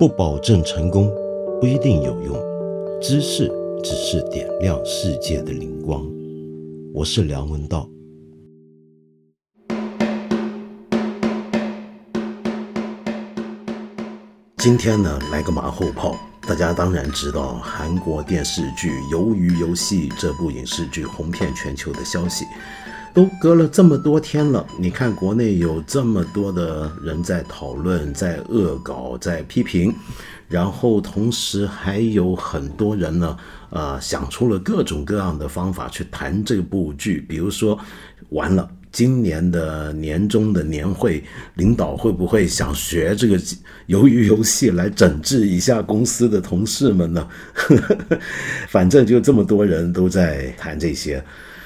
不保证成功，不一定有用。知识只是点亮世界的灵光。我是梁文道。今天呢，来个马后炮。大家当然知道韩国电视剧《鱿鱼游戏》这部影视剧红遍全球的消息。都隔了这么多天了，你看国内有这么多的人在讨论、在恶搞、在批评，然后同时还有很多人呢，呃，想出了各种各样的方法去谈这部剧，比如说，完了，今年的年终的年会，领导会不会想学这个鱿鱼游戏来整治一下公司的同事们呢？反正就这么多人都在谈这些。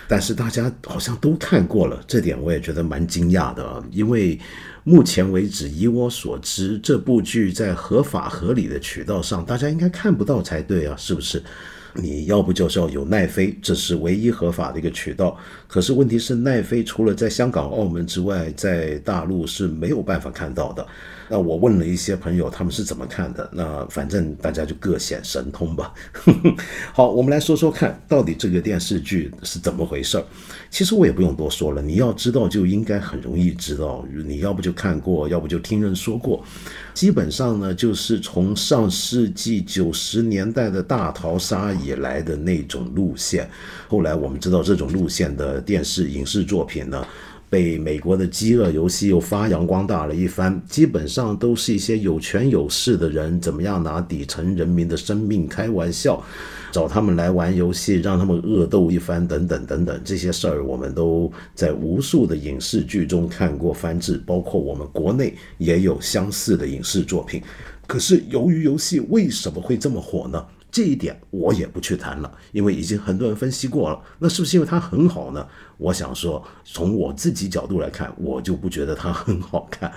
但是大家好像都看过了，这点我也觉得蛮惊讶的啊。因为目前为止，以我所知，这部剧在合法合理的渠道上，大家应该看不到才对啊，是不是？你要不就是要有奈飞，这是唯一合法的一个渠道。可是问题是，奈飞除了在香港、澳门之外，在大陆是没有办法看到的。那我问了一些朋友，他们是怎么看的？那反正大家就各显神通吧。好，我们来说说看，到底这个电视剧是怎么回事儿。其实我也不用多说了，你要知道就应该很容易知道。你要不就看过，要不就听人说过。基本上呢，就是从上世纪九十年代的大逃杀以来的那种路线。后来我们知道这种路线的电视影视作品呢。被美国的饥饿游戏又发扬光大了一番，基本上都是一些有权有势的人怎么样拿底层人民的生命开玩笑，找他们来玩游戏，让他们恶斗一番，等等等等，这些事儿我们都在无数的影视剧中看过翻制，包括我们国内也有相似的影视作品。可是，由于游戏为什么会这么火呢？这一点我也不去谈了，因为已经很多人分析过了。那是不是因为它很好呢？我想说，从我自己角度来看，我就不觉得它很好看。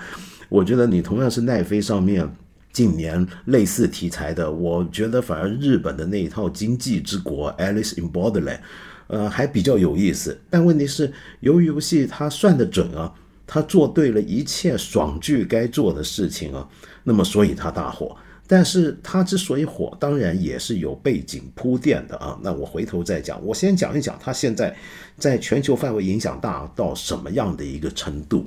我觉得你同样是奈飞上面近年类似题材的，我觉得反而日本的那一套《经济之国》（Alice in Borderland） 呃还比较有意思。但问题是，由于游戏它算得准啊，它做对了一切爽剧该做的事情啊，那么所以它大火。但是它之所以火，当然也是有背景铺垫的啊。那我回头再讲，我先讲一讲它现在在全球范围影响大到什么样的一个程度。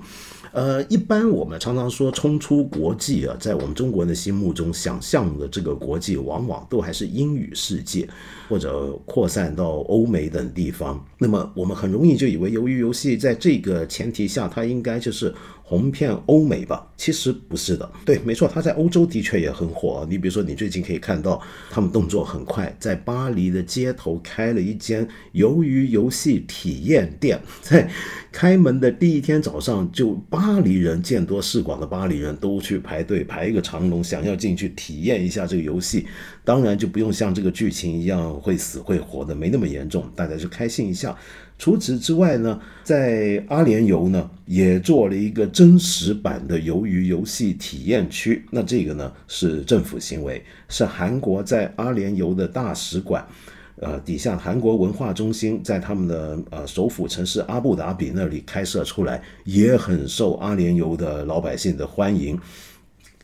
呃，一般我们常常说冲出国际啊，在我们中国人的心目中想象的这个国际，往往都还是英语世界，或者扩散到欧美等地方。那么我们很容易就以为，由于游戏在这个前提下，它应该就是。红遍欧美吧？其实不是的。对，没错，它在欧洲的确也很火。你比如说，你最近可以看到，他们动作很快，在巴黎的街头开了一间鱿鱼游戏体验店，在开门的第一天早上，就巴黎人见多识广的巴黎人都去排队排一个长龙，想要进去体验一下这个游戏。当然就不用像这个剧情一样会死会活的，没那么严重，大家就开心一下。除此之外呢，在阿联酋呢也做了一个真实版的鱿鱼游戏体验区。那这个呢是政府行为，是韩国在阿联酋的大使馆，呃底下韩国文化中心在他们的呃首府城市阿布达比那里开设出来，也很受阿联酋的老百姓的欢迎。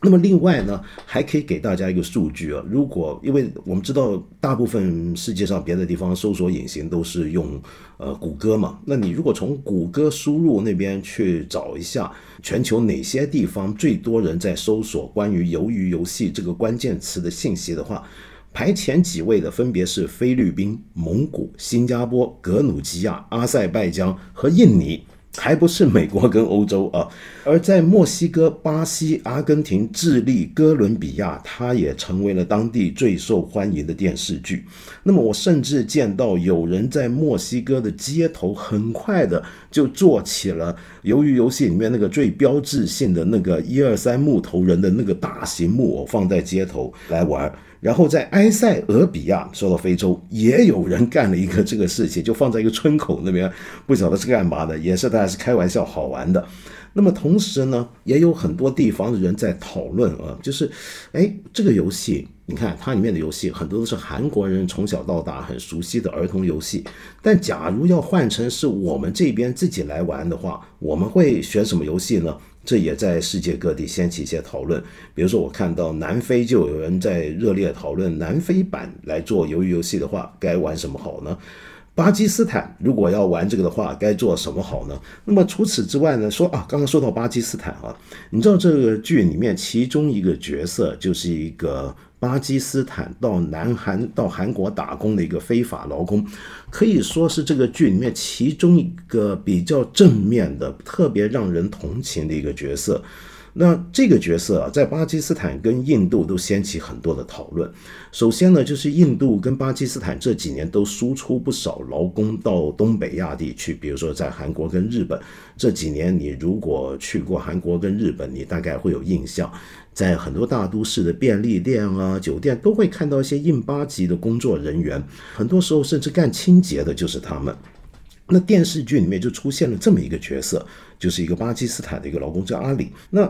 那么另外呢，还可以给大家一个数据啊，如果因为我们知道大部分世界上别的地方搜索引擎都是用呃谷歌嘛，那你如果从谷歌输入那边去找一下全球哪些地方最多人在搜索关于鱿鱼游戏这个关键词的信息的话，排前几位的分别是菲律宾、蒙古、新加坡、格鲁吉亚、阿塞拜疆和印尼。还不是美国跟欧洲啊，而在墨西哥、巴西、阿根廷、智利、哥伦比亚，它也成为了当地最受欢迎的电视剧。那么，我甚至见到有人在墨西哥的街头，很快的就做起了鱿鱼游戏里面那个最标志性的那个一二三木头人的那个大型木偶，放在街头来玩。然后在埃塞俄比亚，说到非洲，也有人干了一个这个事情，就放在一个村口那边，不晓得是干嘛的，也是大是开玩笑好玩的。那么同时呢，也有很多地方的人在讨论啊，就是哎，这个游戏，你看它里面的游戏很多都是韩国人从小到大很熟悉的儿童游戏，但假如要换成是我们这边自己来玩的话，我们会选什么游戏呢？这也在世界各地掀起一些讨论。比如说，我看到南非就有人在热烈讨论南非版来做鱿鱼游戏的话，该玩什么好呢？巴基斯坦如果要玩这个的话，该做什么好呢？那么除此之外呢？说啊，刚刚说到巴基斯坦啊，你知道这个剧里面其中一个角色就是一个。巴基斯坦到南韩到韩国打工的一个非法劳工，可以说是这个剧里面其中一个比较正面的、特别让人同情的一个角色。那这个角色啊，在巴基斯坦跟印度都掀起很多的讨论。首先呢，就是印度跟巴基斯坦这几年都输出不少劳工到东北亚地区，比如说在韩国跟日本。这几年你如果去过韩国跟日本，你大概会有印象，在很多大都市的便利店啊、酒店都会看到一些印巴籍的工作人员，很多时候甚至干清洁的就是他们。那电视剧里面就出现了这么一个角色，就是一个巴基斯坦的一个劳工叫阿里。那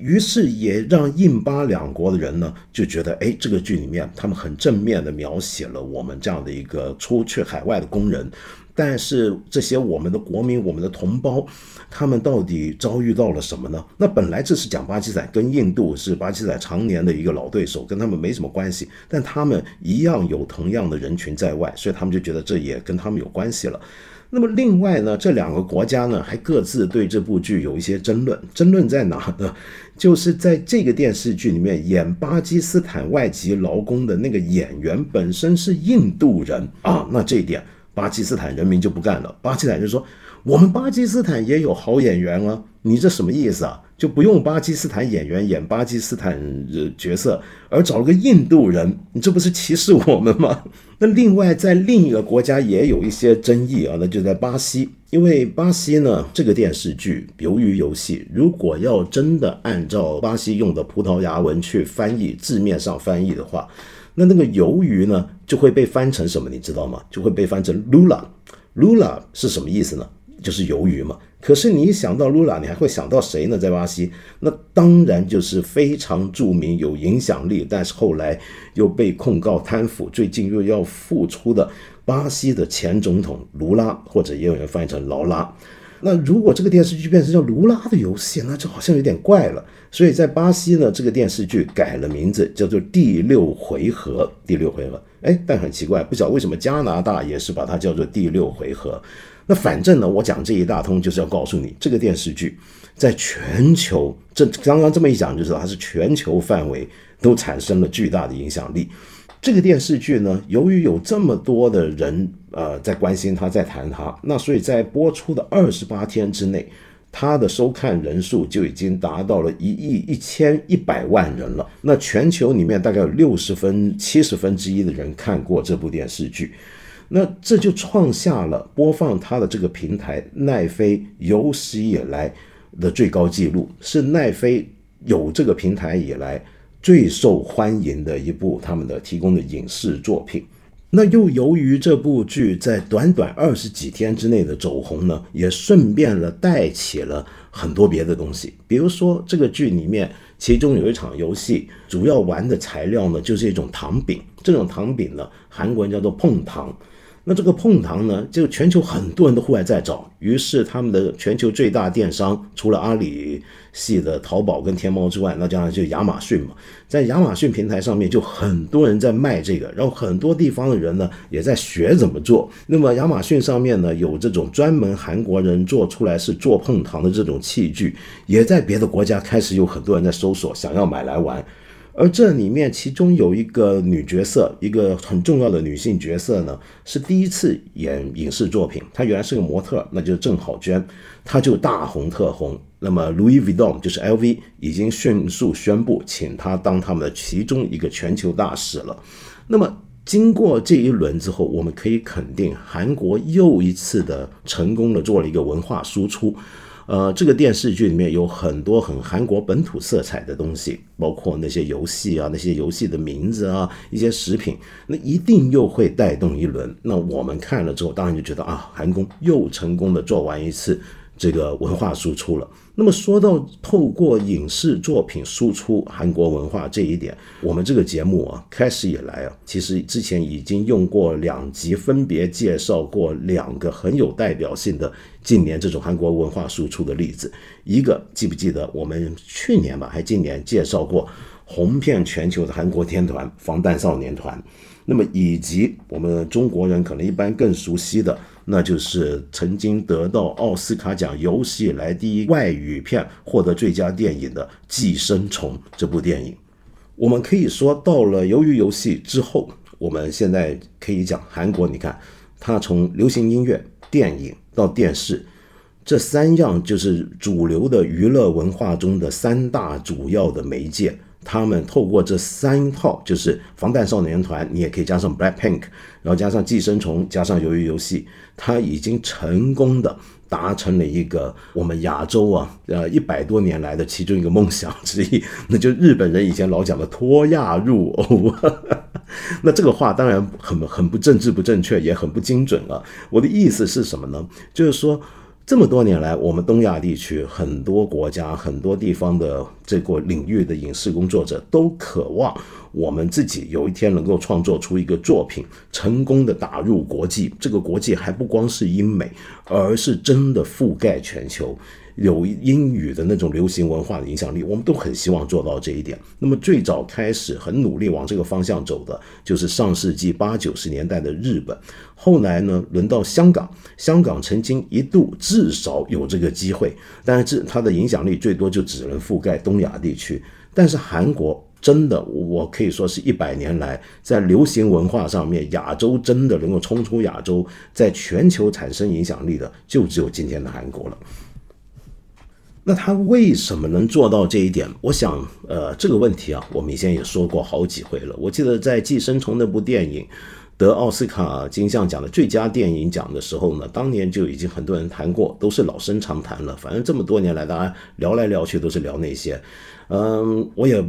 于是也让印巴两国的人呢就觉得，哎，这个剧里面他们很正面的描写了我们这样的一个出去海外的工人，但是这些我们的国民、我们的同胞，他们到底遭遇到了什么呢？那本来这是讲巴基斯坦跟印度是巴基斯坦常年的一个老对手，跟他们没什么关系，但他们一样有同样的人群在外，所以他们就觉得这也跟他们有关系了。那么另外呢，这两个国家呢还各自对这部剧有一些争论。争论在哪呢？就是在这个电视剧里面演巴基斯坦外籍劳工的那个演员本身是印度人啊，那这一点巴基斯坦人民就不干了。巴基斯坦就说：“我们巴基斯坦也有好演员啊，你这什么意思啊？”就不用巴基斯坦演员演巴基斯坦角色，而找了个印度人，你这不是歧视我们吗？那另外在另一个国家也有一些争议啊，那就在巴西，因为巴西呢这个电视剧《鱿鱼游戏》，如果要真的按照巴西用的葡萄牙文去翻译字面上翻译的话，那那个鱿鱼呢就会被翻成什么？你知道吗？就会被翻成 Lula，Lula 是什么意思呢？就是鱿鱼嘛。可是你一想到卢拉你还会想到谁呢？在巴西，那当然就是非常著名、有影响力，但是后来又被控告贪腐，最近又要复出的巴西的前总统卢拉，或者也有人翻译成劳拉。那如果这个电视剧变成叫卢拉的游戏，那就好像有点怪了。所以在巴西呢，这个电视剧改了名字，叫做《第六回合》。第六回合，哎，但很奇怪，不晓得为什么加拿大也是把它叫做《第六回合》。那反正呢，我讲这一大通就是要告诉你，这个电视剧在全球，这刚刚这么一讲就知道它是全球范围都产生了巨大的影响力。这个电视剧呢，由于有这么多的人呃在关心它，在谈它，那所以在播出的二十八天之内，它的收看人数就已经达到了一亿一千一百万人了。那全球里面大概有六十分七十分之一的人看过这部电视剧。那这就创下了播放它的这个平台奈飞有史以来的最高纪录，是奈飞有这个平台以来最受欢迎的一部他们的提供的影视作品。那又由于这部剧在短短二十几天之内的走红呢，也顺便了带起了很多别的东西，比如说这个剧里面其中有一场游戏，主要玩的材料呢就是一种糖饼，这种糖饼呢韩国人叫做碰糖。那这个碰糖呢，就全球很多人都户外在找，于是他们的全球最大电商，除了阿里系的淘宝跟天猫之外，那将来就亚马逊嘛，在亚马逊平台上面就很多人在卖这个，然后很多地方的人呢也在学怎么做。那么亚马逊上面呢有这种专门韩国人做出来是做碰糖的这种器具，也在别的国家开始有很多人在搜索，想要买来玩。而这里面，其中有一个女角色，一个很重要的女性角色呢，是第一次演影视作品。她原来是个模特，那就是郑好娟，她就大红特红。那么 Louis Vuitton 就是 LV 已经迅速宣布请她当他们的其中一个全球大使了。那么经过这一轮之后，我们可以肯定，韩国又一次的成功的做了一个文化输出。呃，这个电视剧里面有很多很韩国本土色彩的东西，包括那些游戏啊，那些游戏的名字啊，一些食品，那一定又会带动一轮。那我们看了之后，当然就觉得啊，韩工又成功的做完一次这个文化输出了。那么说到透过影视作品输出韩国文化这一点，我们这个节目啊开始以来啊，其实之前已经用过两集，分别介绍过两个很有代表性的近年这种韩国文化输出的例子。一个记不记得我们去年吧，还今年介绍过红遍全球的韩国天团防弹少年团，那么以及我们中国人可能一般更熟悉的。那就是曾经得到奥斯卡奖有史以来第一外语片获得最佳电影的《寄生虫》这部电影。我们可以说，到了《鱿鱼游戏》之后，我们现在可以讲韩国。你看，它从流行音乐、电影到电视这三样，就是主流的娱乐文化中的三大主要的媒介。他们透过这三套，就是防弹少年团，你也可以加上 Black Pink，然后加上寄生虫，加上鱿鱼游戏，他已经成功的达成了一个我们亚洲啊，呃一百多年来的其中一个梦想之一，那就日本人以前老讲的脱亚入欧。那这个话当然很很不政治不正确，也很不精准了。我的意思是什么呢？就是说。这么多年来，我们东亚地区很多国家、很多地方的这个领域的影视工作者都渴望我们自己有一天能够创作出一个作品，成功的打入国际。这个国际还不光是英美，而是真的覆盖全球。有英语的那种流行文化的影响力，我们都很希望做到这一点。那么最早开始很努力往这个方向走的，就是上世纪八九十年代的日本。后来呢，轮到香港，香港曾经一度至少有这个机会，但是它的影响力最多就只能覆盖东亚地区。但是韩国真的，我可以说是一百年来在流行文化上面，亚洲真的能够冲出亚洲，在全球产生影响力的，就只有今天的韩国了。那他为什么能做到这一点？我想，呃，这个问题啊，我们以前也说过好几回了。我记得在《寄生虫》那部电影得奥斯卡金像奖的最佳电影奖的时候呢，当年就已经很多人谈过，都是老生常谈了。反正这么多年来，大家聊来聊去都是聊那些。嗯，我也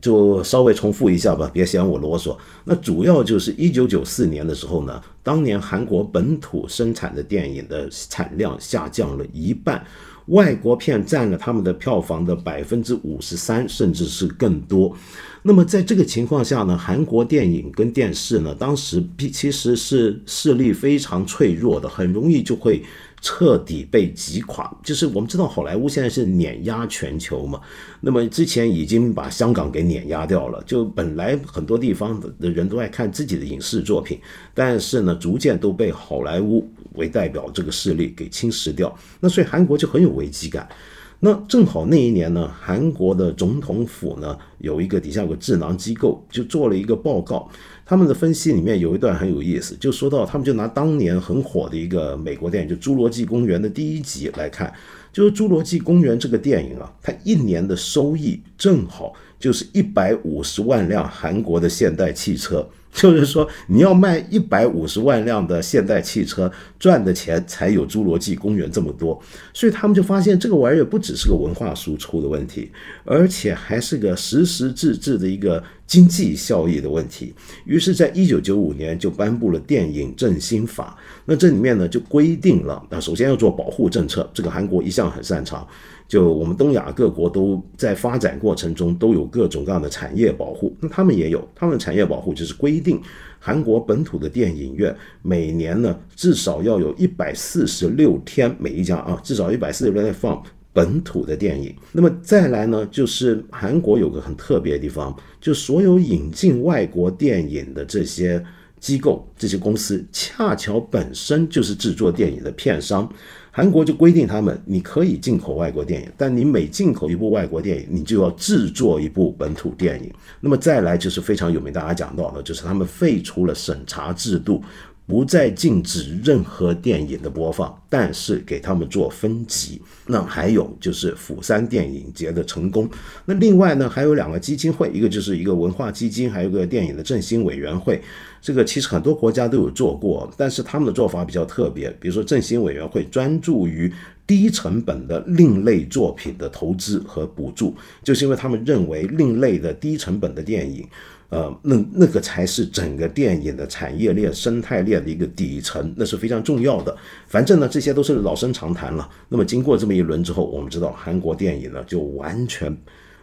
就稍微重复一下吧，别嫌我啰嗦。那主要就是一九九四年的时候呢，当年韩国本土生产的电影的产量下降了一半。外国片占了他们的票房的百分之五十三，甚至是更多。那么在这个情况下呢，韩国电影跟电视呢，当时其实是势力非常脆弱的，很容易就会。彻底被击垮，就是我们知道好莱坞现在是碾压全球嘛，那么之前已经把香港给碾压掉了，就本来很多地方的人都爱看自己的影视作品，但是呢，逐渐都被好莱坞为代表这个势力给侵蚀掉，那所以韩国就很有危机感。那正好那一年呢，韩国的总统府呢有一个底下有个智囊机构，就做了一个报告。他们的分析里面有一段很有意思，就说到他们就拿当年很火的一个美国电影，就《侏罗纪公园》的第一集来看，就是《侏罗纪公园》这个电影啊，它一年的收益正好就是一百五十万辆韩国的现代汽车。就是说，你要卖一百五十万辆的现代汽车，赚的钱才有侏罗纪公园这么多。所以他们就发现，这个玩意儿不只是个文化输出的问题，而且还是个实实质质的一个经济效益的问题。于是，在一九九五年就颁布了电影振兴法。那这里面呢，就规定了，那首先要做保护政策，这个韩国一向很擅长。就我们东亚各国都在发展过程中都有各种各样的产业保护，那他们也有他们的产业保护，就是规定韩国本土的电影院每年呢至少要有一百四十六天，每一家啊至少一百四十六天放本土的电影。那么再来呢，就是韩国有个很特别的地方，就所有引进外国电影的这些机构、这些公司，恰巧本身就是制作电影的片商。韩国就规定他们，你可以进口外国电影，但你每进口一部外国电影，你就要制作一部本土电影。那么再来就是非常有名，大家讲到的，就是他们废除了审查制度。不再禁止任何电影的播放，但是给他们做分级。那还有就是釜山电影节的成功。那另外呢，还有两个基金会，一个就是一个文化基金，还有一个电影的振兴委员会。这个其实很多国家都有做过，但是他们的做法比较特别。比如说振兴委员会专注于低成本的另类作品的投资和补助，就是因为他们认为另类的低成本的电影。呃，那那个才是整个电影的产业链、生态链的一个底层，那是非常重要的。反正呢，这些都是老生常谈了。那么经过这么一轮之后，我们知道韩国电影呢就完全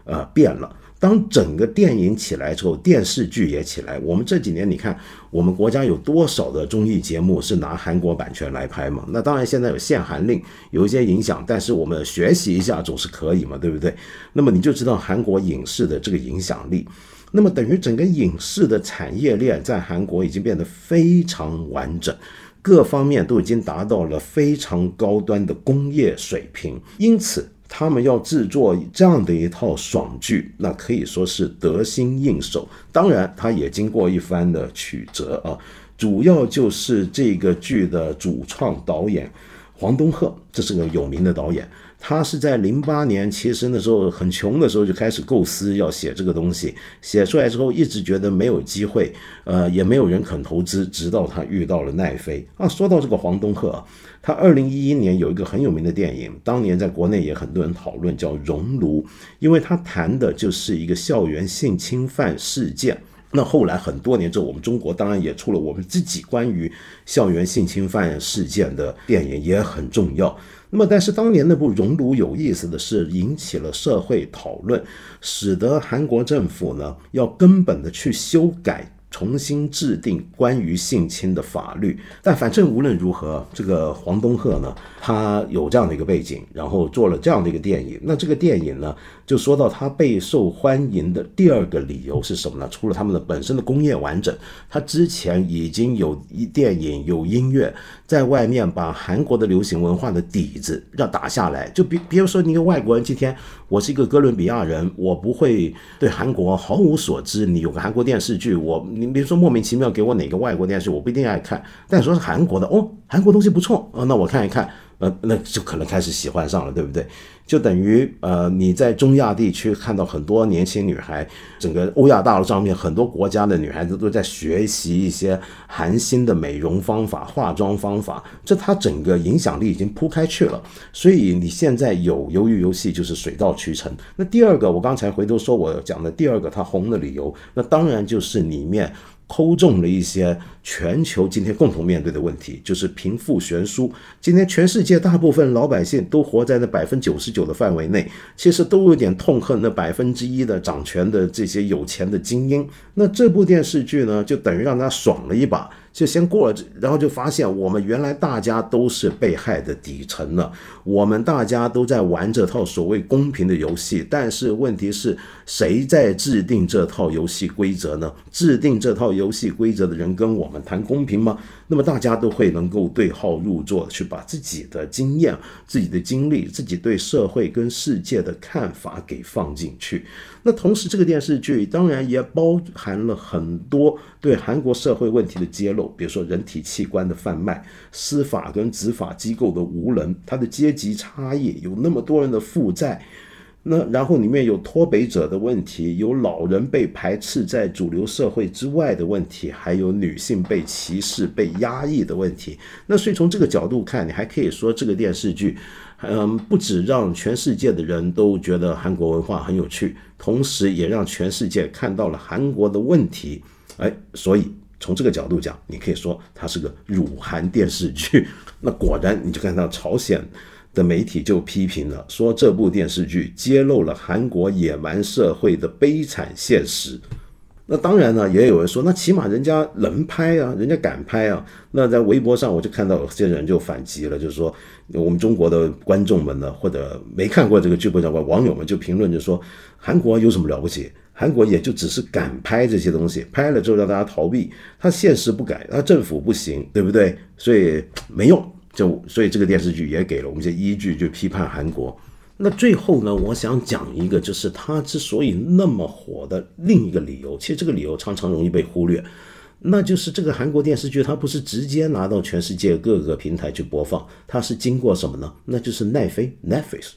呃变了。当整个电影起来之后，电视剧也起来。我们这几年，你看我们国家有多少的综艺节目是拿韩国版权来拍嘛？那当然现在有限韩令，有一些影响，但是我们学习一下总是可以嘛，对不对？那么你就知道韩国影视的这个影响力。那么等于整个影视的产业链在韩国已经变得非常完整，各方面都已经达到了非常高端的工业水平，因此。他们要制作这样的一套爽剧，那可以说是得心应手。当然，他也经过一番的曲折啊，主要就是这个剧的主创导演黄东赫，这是个有名的导演。他是在零八年，其实那时候很穷的时候就开始构思要写这个东西，写出来之后一直觉得没有机会，呃，也没有人肯投资，直到他遇到了奈飞啊。说到这个黄东赫，他二零一一年有一个很有名的电影，当年在国内也很多人讨论，叫《熔炉》，因为他谈的就是一个校园性侵犯事件。那后来很多年之后，我们中国当然也出了我们自己关于校园性侵犯事件的电影，也很重要。那么，但是当年那部《熔炉》有意思的是，引起了社会讨论，使得韩国政府呢要根本的去修改。重新制定关于性侵的法律，但反正无论如何，这个黄东赫呢，他有这样的一个背景，然后做了这样的一个电影。那这个电影呢，就说到他备受欢迎的第二个理由是什么呢？除了他们的本身的工业完整，他之前已经有一电影有音乐在外面把韩国的流行文化的底子要打下来。就比比如说，你一个外国人今天，我是一个哥伦比亚人，我不会对韩国毫无所知。你有个韩国电视剧，我。你比如说莫名其妙给我哪个外国电视，我不一定爱看，但说是韩国的哦，韩国东西不错啊，那我看一看，呃，那就可能开始喜欢上了，对不对？就等于呃，你在中亚地区看到很多年轻女孩，整个欧亚大陆上面很多国家的女孩子都在学习一些韩星的美容方法、化妆方法，这它整个影响力已经铺开去了。所以你现在有鱿鱼游戏就是水到渠成。那第二个，我刚才回头说我讲的第二个它红的理由，那当然就是里面。抠中了一些全球今天共同面对的问题，就是贫富悬殊。今天全世界大部分老百姓都活在那百分之九十九的范围内，其实都有点痛恨那百分之一的掌权的这些有钱的精英。那这部电视剧呢，就等于让他爽了一把。就先过了，然后就发现我们原来大家都是被害的底层了，我们大家都在玩这套所谓公平的游戏，但是问题是谁在制定这套游戏规则呢？制定这套游戏规则的人跟我们谈公平吗？那么大家都会能够对号入座，去把自己的经验、自己的经历、自己对社会跟世界的看法给放进去。那同时，这个电视剧当然也包含了很多对韩国社会问题的揭露，比如说人体器官的贩卖、司法跟执法机构的无能、它的阶级差异、有那么多人的负债，那然后里面有脱北者的问题，有老人被排斥在主流社会之外的问题，还有女性被歧视、被压抑的问题。那所以从这个角度看，你还可以说这个电视剧。嗯，不止让全世界的人都觉得韩国文化很有趣，同时也让全世界看到了韩国的问题。哎，所以从这个角度讲，你可以说它是个辱韩电视剧。那果然，你就看到朝鲜的媒体就批评了，说这部电视剧揭露了韩国野蛮社会的悲惨现实。那当然呢，也有人说，那起码人家能拍啊，人家敢拍啊。那在微博上，我就看到有些人就反击了，就是说，我们中国的观众们呢，或者没看过这个剧不讲过网友们就评论就说，韩国有什么了不起？韩国也就只是敢拍这些东西，拍了之后让大家逃避，他现实不改，他政府不行，对不对？所以没用，就所以这个电视剧也给了我们一些依据，就批判韩国。那最后呢，我想讲一个，就是它之所以那么火的另一个理由，其实这个理由常常容易被忽略，那就是这个韩国电视剧它不是直接拿到全世界各个平台去播放，它是经过什么呢？那就是奈飞 （Netflix）。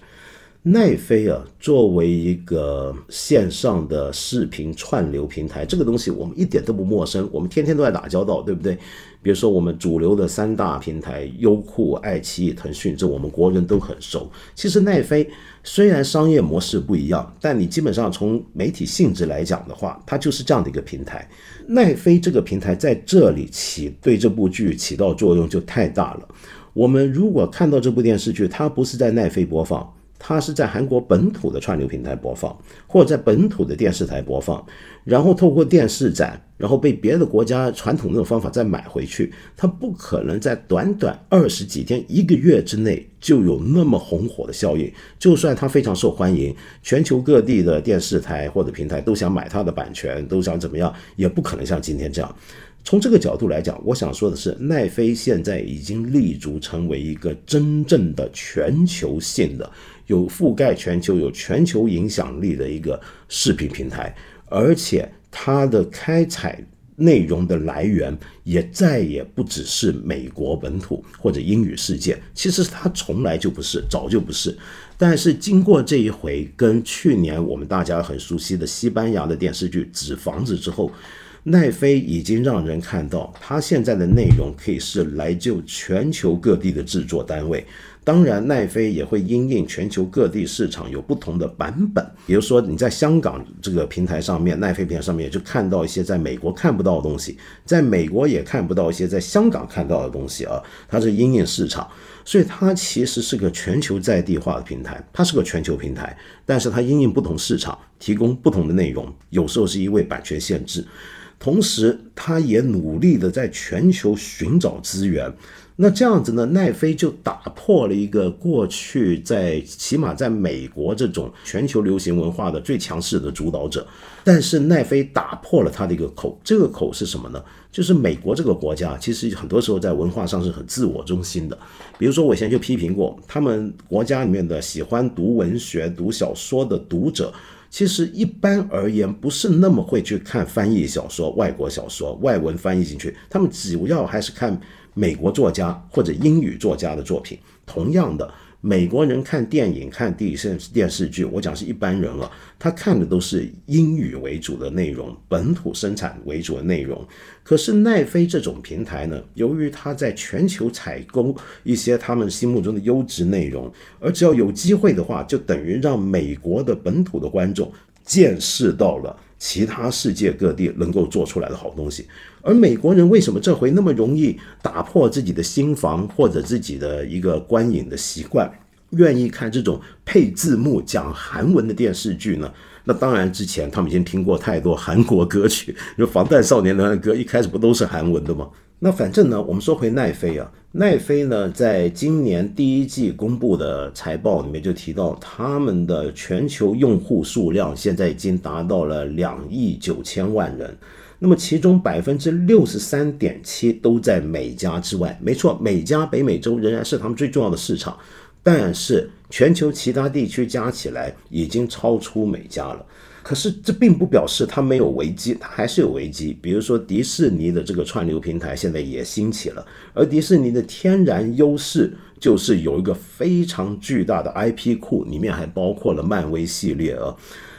奈飞啊，作为一个线上的视频串流平台，这个东西我们一点都不陌生，我们天天都在打交道，对不对？比如说我们主流的三大平台，优酷、爱奇艺、腾讯，这我们国人都很熟。其实奈飞虽然商业模式不一样，但你基本上从媒体性质来讲的话，它就是这样的一个平台。奈飞这个平台在这里起对这部剧起到作用就太大了。我们如果看到这部电视剧，它不是在奈飞播放。它是在韩国本土的串流平台播放，或者在本土的电视台播放，然后透过电视展，然后被别的国家传统那种方法再买回去。它不可能在短短二十几天、一个月之内就有那么红火的效应。就算它非常受欢迎，全球各地的电视台或者平台都想买它的版权，都想怎么样，也不可能像今天这样。从这个角度来讲，我想说的是，奈飞现在已经立足成为一个真正的全球性的。有覆盖全球、有全球影响力的一个视频平台，而且它的开采内容的来源也再也不只是美国本土或者英语世界，其实它从来就不是，早就不是。但是经过这一回跟去年我们大家很熟悉的西班牙的电视剧《纸房子》之后，奈飞已经让人看到，它现在的内容可以是来自全球各地的制作单位。当然，奈飞也会因应全球各地市场有不同的版本。比如说，你在香港这个平台上面，奈飞平台上面就看到一些在美国看不到的东西，在美国也看不到一些在香港看到的东西啊。它是因应市场，所以它其实是个全球在地化的平台，它是个全球平台，但是它因应不同市场提供不同的内容，有时候是因为版权限制，同时他也努力的在全球寻找资源。那这样子呢？奈飞就打破了一个过去在起码在美国这种全球流行文化的最强势的主导者，但是奈飞打破了他的一个口，这个口是什么呢？就是美国这个国家其实很多时候在文化上是很自我中心的。比如说我以前就批评过，他们国家里面的喜欢读文学、读小说的读者，其实一般而言不是那么会去看翻译小说、外国小说、外文翻译进去，他们主要还是看。美国作家或者英语作家的作品，同样的，美国人看电影、看电视电视剧，我讲是一般人了，他看的都是英语为主的内容，本土生产为主的内容。可是奈飞这种平台呢，由于它在全球采购一些他们心目中的优质内容，而只要有机会的话，就等于让美国的本土的观众见识到了。其他世界各地能够做出来的好东西，而美国人为什么这回那么容易打破自己的心房或者自己的一个观影的习惯，愿意看这种配字幕讲韩文的电视剧呢？那当然，之前他们已经听过太多韩国歌曲，就防弹少年团的歌一开始不都是韩文的吗？那反正呢，我们说回奈飞啊，奈飞呢，在今年第一季公布的财报里面就提到，他们的全球用户数量现在已经达到了两亿九千万人。那么其中百分之六十三点七都在美加之外。没错，美加北美洲仍然是他们最重要的市场，但是全球其他地区加起来已经超出美加了。可是这并不表示它没有危机，它还是有危机。比如说迪士尼的这个串流平台现在也兴起了，而迪士尼的天然优势就是有一个非常巨大的 IP 库，里面还包括了漫威系列啊。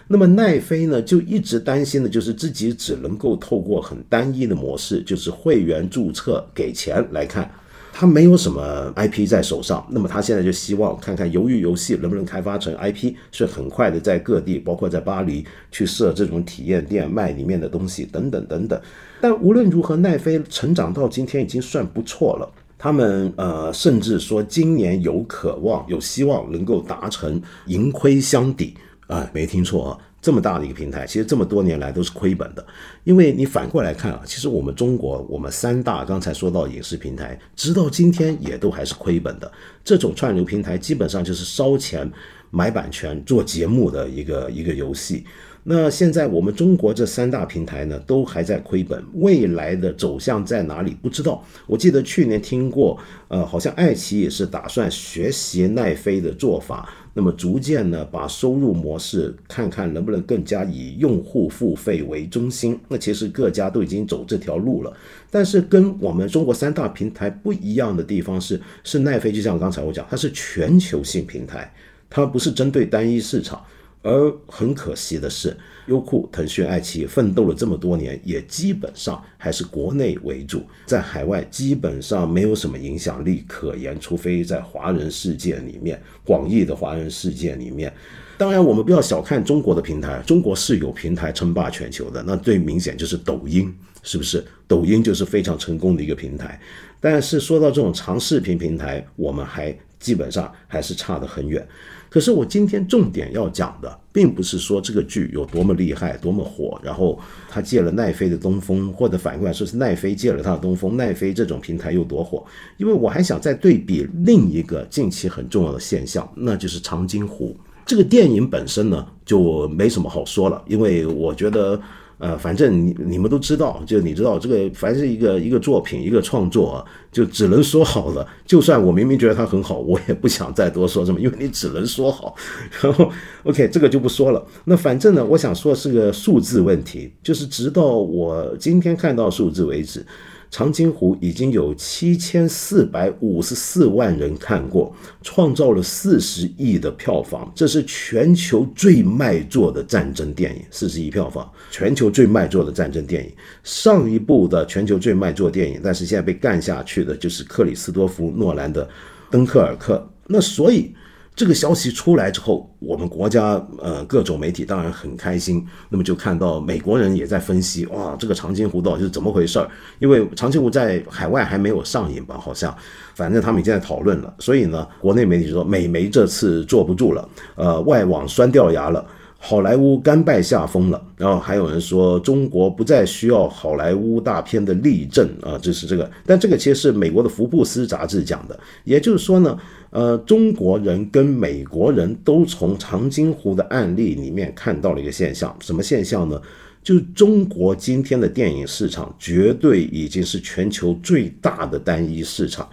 那么奈飞呢，就一直担心的就是自己只能够透过很单一的模式，就是会员注册给钱来看。他没有什么 IP 在手上，那么他现在就希望看看鱿鱼游戏能不能开发成 IP，是很快的在各地，包括在巴黎去设这种体验店卖里面的东西等等等等。但无论如何，奈飞成长到今天已经算不错了。他们呃，甚至说今年有渴望、有希望能够达成盈亏相抵啊，没听错啊。这么大的一个平台，其实这么多年来都是亏本的，因为你反过来看啊，其实我们中国，我们三大刚才说到影视平台，直到今天也都还是亏本的。这种串流平台基本上就是烧钱买版权做节目的一个一个游戏。那现在我们中国这三大平台呢，都还在亏本，未来的走向在哪里不知道。我记得去年听过，呃，好像爱奇艺是打算学习奈飞的做法，那么逐渐呢把收入模式看看能不能更加以用户付费为中心。那其实各家都已经走这条路了，但是跟我们中国三大平台不一样的地方是，是奈飞就像刚才我讲，它是全球性平台。它不是针对单一市场。而很可惜的是，优酷、腾讯、爱奇艺奋斗了这么多年，也基本上还是国内为主，在海外基本上没有什么影响力可言，除非在华人世界里面，广义的华人世界里面。当然，我们不要小看中国的平台，中国是有平台称霸全球的。那最明显就是抖音，是不是？抖音就是非常成功的一个平台。但是说到这种长视频平台，我们还基本上还是差得很远。可是我今天重点要讲的，并不是说这个剧有多么厉害、多么火，然后他借了奈飞的东风，或者反过来说是奈飞借了他的东风，奈飞这种平台有多火？因为我还想再对比另一个近期很重要的现象，那就是长津湖。这个电影本身呢，就没什么好说了，因为我觉得，呃，反正你你们都知道，就你知道这个，凡是一个一个作品、一个创作啊，就只能说好了。就算我明明觉得它很好，我也不想再多说什么，因为你只能说好。然后，OK，这个就不说了。那反正呢，我想说是个数字问题，就是直到我今天看到数字为止。长津湖已经有七千四百五十四万人看过，创造了四十亿的票房，这是全球最卖座的战争电影。四十亿票房，全球最卖座的战争电影。上一部的全球最卖座电影，但是现在被干下去的就是克里斯多夫·诺兰的《敦刻尔克》。那所以。这个消息出来之后，我们国家呃各种媒体当然很开心，那么就看到美国人也在分析，哇，这个长津湖到底是怎么回事儿？因为长津湖在海外还没有上映吧，好像，反正他们已经在讨论了。所以呢，国内媒体就说美媒这次坐不住了，呃，外网酸掉牙了。好莱坞甘拜下风了，然后还有人说中国不再需要好莱坞大片的例证啊，这是这个，但这个其实是美国的福布斯杂志讲的，也就是说呢，呃，中国人跟美国人都从长津湖的案例里面看到了一个现象，什么现象呢？就是中国今天的电影市场绝对已经是全球最大的单一市场。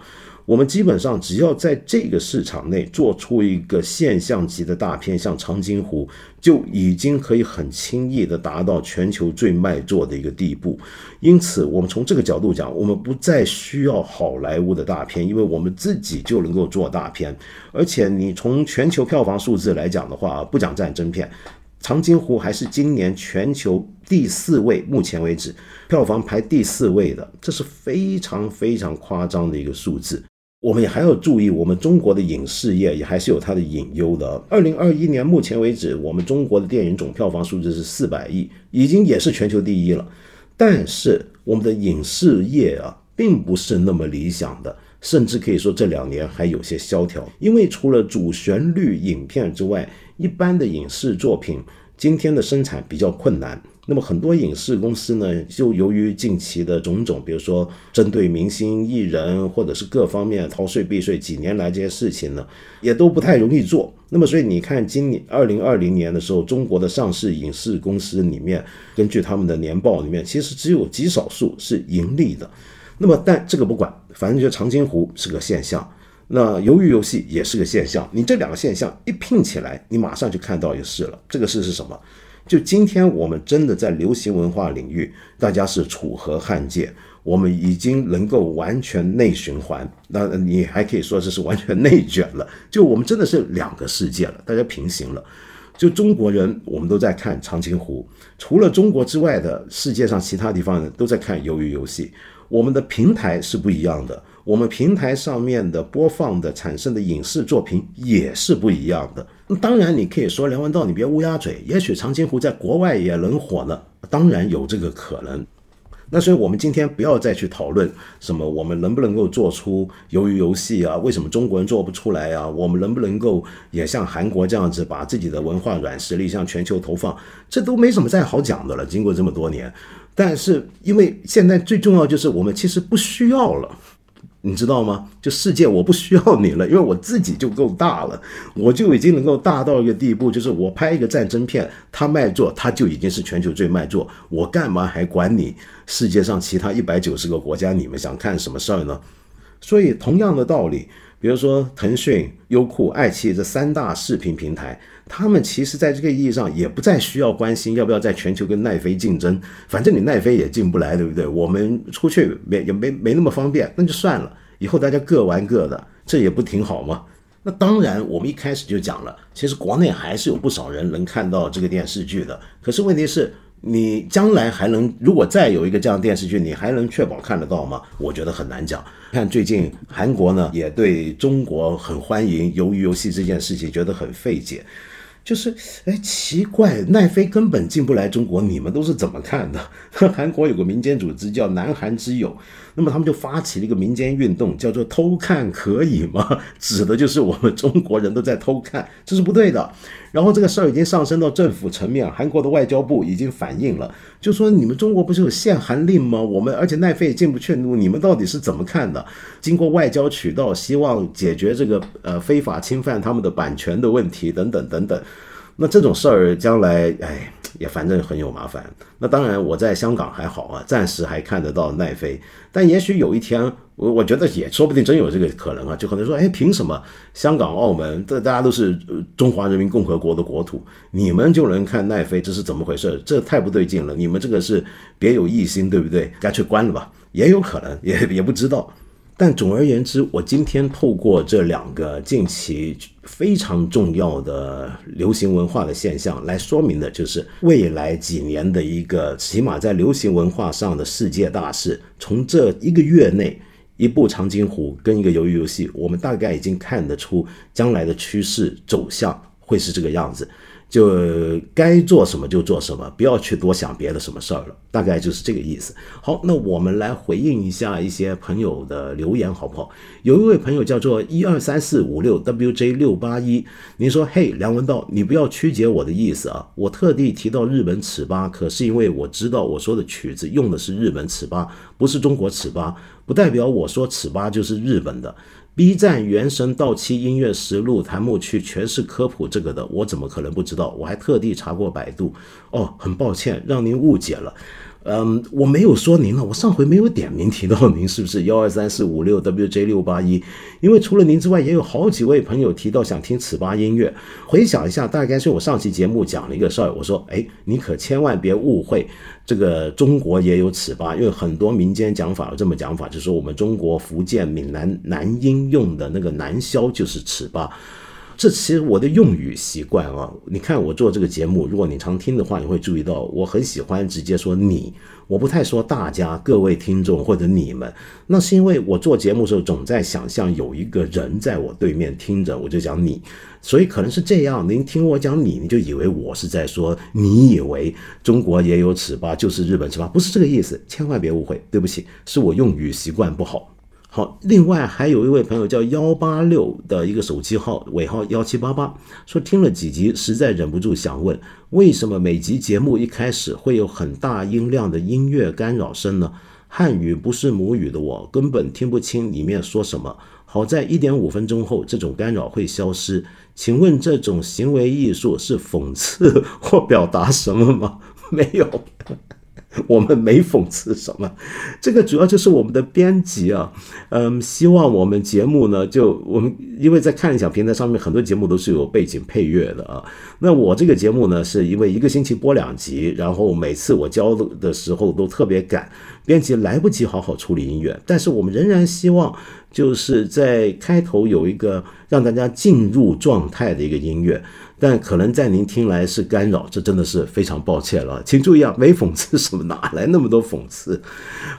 我们基本上只要在这个市场内做出一个现象级的大片，像《长津湖》，就已经可以很轻易的达到全球最卖座的一个地步。因此，我们从这个角度讲，我们不再需要好莱坞的大片，因为我们自己就能够做大片。而且，你从全球票房数字来讲的话，不讲战争片，《长津湖》还是今年全球第四位，目前为止票房排第四位的，这是非常非常夸张的一个数字。我们也还要注意，我们中国的影视业也还是有它的隐忧的。二零二一年目前为止，我们中国的电影总票房数字是四百亿，已经也是全球第一了。但是我们的影视业啊，并不是那么理想的，甚至可以说这两年还有些萧条。因为除了主旋律影片之外，一般的影视作品今天的生产比较困难。那么很多影视公司呢，就由于近期的种种，比如说针对明星艺人或者是各方面逃税避税，几年来这些事情呢，也都不太容易做。那么所以你看，今年二零二零年的时候，中国的上市影视公司里面，根据他们的年报里面，其实只有极少数是盈利的。那么但这个不管，反正就长津湖是个现象，那鱿鱼游戏也是个现象。你这两个现象一拼起来，你马上就看到一个事了。这个事是什么？就今天，我们真的在流行文化领域，大家是楚河汉界，我们已经能够完全内循环。那你还可以说这是完全内卷了。就我们真的是两个世界了，大家平行了。就中国人，我们都在看长津湖，除了中国之外的世界上其他地方人都在看鱿鱼游戏。我们的平台是不一样的。我们平台上面的播放的产生的影视作品也是不一样的。当然，你可以说梁文道，你别乌鸦嘴，也许长津湖在国外也能火呢。当然有这个可能。那所以我们今天不要再去讨论什么我们能不能够做出鱿鱼游戏啊？为什么中国人做不出来啊？我们能不能够也像韩国这样子把自己的文化软实力向全球投放？这都没什么再好讲的了。经过这么多年，但是因为现在最重要就是我们其实不需要了。你知道吗？就世界我不需要你了，因为我自己就够大了，我就已经能够大到一个地步，就是我拍一个战争片，它卖座，它就已经是全球最卖座，我干嘛还管你世界上其他一百九十个国家你们想看什么事儿呢？所以同样的道理，比如说腾讯、优酷、爱奇艺这三大视频平台。他们其实，在这个意义上，也不再需要关心要不要在全球跟奈飞竞争。反正你奈飞也进不来，对不对？我们出去没也没没那么方便，那就算了。以后大家各玩各的，这也不挺好吗？那当然，我们一开始就讲了，其实国内还是有不少人能看到这个电视剧的。可是问题是，你将来还能，如果再有一个这样电视剧，你还能确保看得到吗？我觉得很难讲。看最近韩国呢，也对中国很欢迎鱿鱼游戏这件事情觉得很费解。就是，哎，奇怪，奈飞根本进不来中国，你们都是怎么看的？韩国有个民间组织叫南韩之友，那么他们就发起了一个民间运动，叫做“偷看可以吗？” 指的就是我们中国人都在偷看，这是不对的。然后这个事儿已经上升到政府层面，韩国的外交部已经反映了，就说你们中国不是有限韩令吗？我们而且奈飞也进不去，你们到底是怎么看的？经过外交渠道，希望解决这个呃非法侵犯他们的版权的问题等等等等。那这种事儿将来，哎，也反正很有麻烦。那当然，我在香港还好啊，暂时还看得到奈飞。但也许有一天，我我觉得也说不定真有这个可能啊，就可能说，哎，凭什么香港、澳门这大家都是中华人民共和国的国土，你们就能看奈飞？这是怎么回事？这太不对劲了！你们这个是别有异心，对不对？干脆关了吧，也有可能，也也不知道。但总而言之，我今天透过这两个近期非常重要的流行文化的现象来说明的，就是未来几年的一个起码在流行文化上的世界大事。从这一个月内，一部长津湖跟一个鱿鱼游戏，我们大概已经看得出将来的趋势走向会是这个样子。就该做什么就做什么，不要去多想别的什么事儿了，大概就是这个意思。好，那我们来回应一下一些朋友的留言，好不好？有一位朋友叫做一二三四五六 WJ 六八一，您说：“嘿，梁文道，你不要曲解我的意思啊！我特地提到日本尺八，可是因为我知道我说的曲子用的是日本尺八，不是中国尺八，不代表我说尺八就是日本的。” B 站原神到期音乐实录弹幕区全是科普这个的，我怎么可能不知道？我还特地查过百度。哦，很抱歉让您误解了。嗯，我没有说您了，我上回没有点名提到您，是不是幺二三四五六 WJ 六八一？因为除了您之外，也有好几位朋友提到想听尺八音乐。回想一下，大概是我上期节目讲了一个事儿，我说，哎，你可千万别误会，这个中国也有尺八，因为很多民间讲法有这么讲法，就说我们中国福建闽南南音用的那个南箫就是尺八。这其实我的用语习惯啊，你看我做这个节目，如果你常听的话，你会注意到我很喜欢直接说你，我不太说大家、各位听众或者你们。那是因为我做节目的时候总在想象有一个人在我对面听着，我就讲你，所以可能是这样。您听我讲你，你就以为我是在说，你以为中国也有尺八，就是日本尺八，不是这个意思，千万别误会，对不起，是我用语习惯不好。好，另外还有一位朋友叫幺八六的一个手机号尾号幺七八八，说听了几集，实在忍不住想问，为什么每集节目一开始会有很大音量的音乐干扰声呢？汉语不是母语的我根本听不清里面说什么。好在一点五分钟后，这种干扰会消失。请问这种行为艺术是讽刺或表达什么吗？没有。我们没讽刺什么，这个主要就是我们的编辑啊，嗯，希望我们节目呢，就我们因为在看理想平台上面很多节目都是有背景配乐的啊，那我这个节目呢，是因为一个星期播两集，然后每次我交的时候都特别赶，编辑来不及好好处理音乐，但是我们仍然希望就是在开头有一个让大家进入状态的一个音乐。但可能在您听来是干扰，这真的是非常抱歉了，请注意啊，没讽刺什么，哪来那么多讽刺？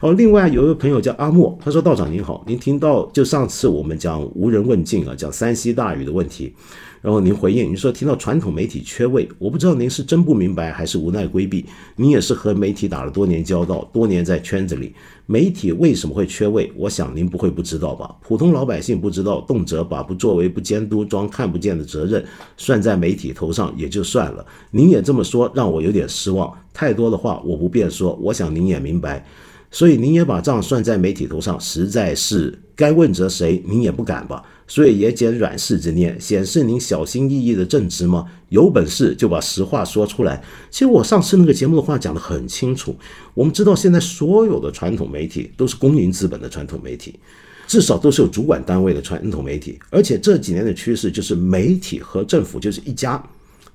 哦，另外有一个朋友叫阿莫，他说道长您好，您听到就上次我们讲无人问津啊，讲山西大雨的问题。然后您回应，您说听到传统媒体缺位，我不知道您是真不明白还是无奈规避。您也是和媒体打了多年交道，多年在圈子里，媒体为什么会缺位？我想您不会不知道吧？普通老百姓不知道，动辄把不作为、不监督、装看不见的责任算在媒体头上也就算了。您也这么说，让我有点失望。太多的话我不便说，我想您也明白。所以您也把账算在媒体头上，实在是该问责谁，您也不敢吧？所以也减软柿子捏，显示您小心翼翼的正直吗？有本事就把实话说出来。其实我上次那个节目的话讲得很清楚。我们知道现在所有的传统媒体都是公营资本的传统媒体，至少都是有主管单位的传统媒体。而且这几年的趋势就是媒体和政府就是一家，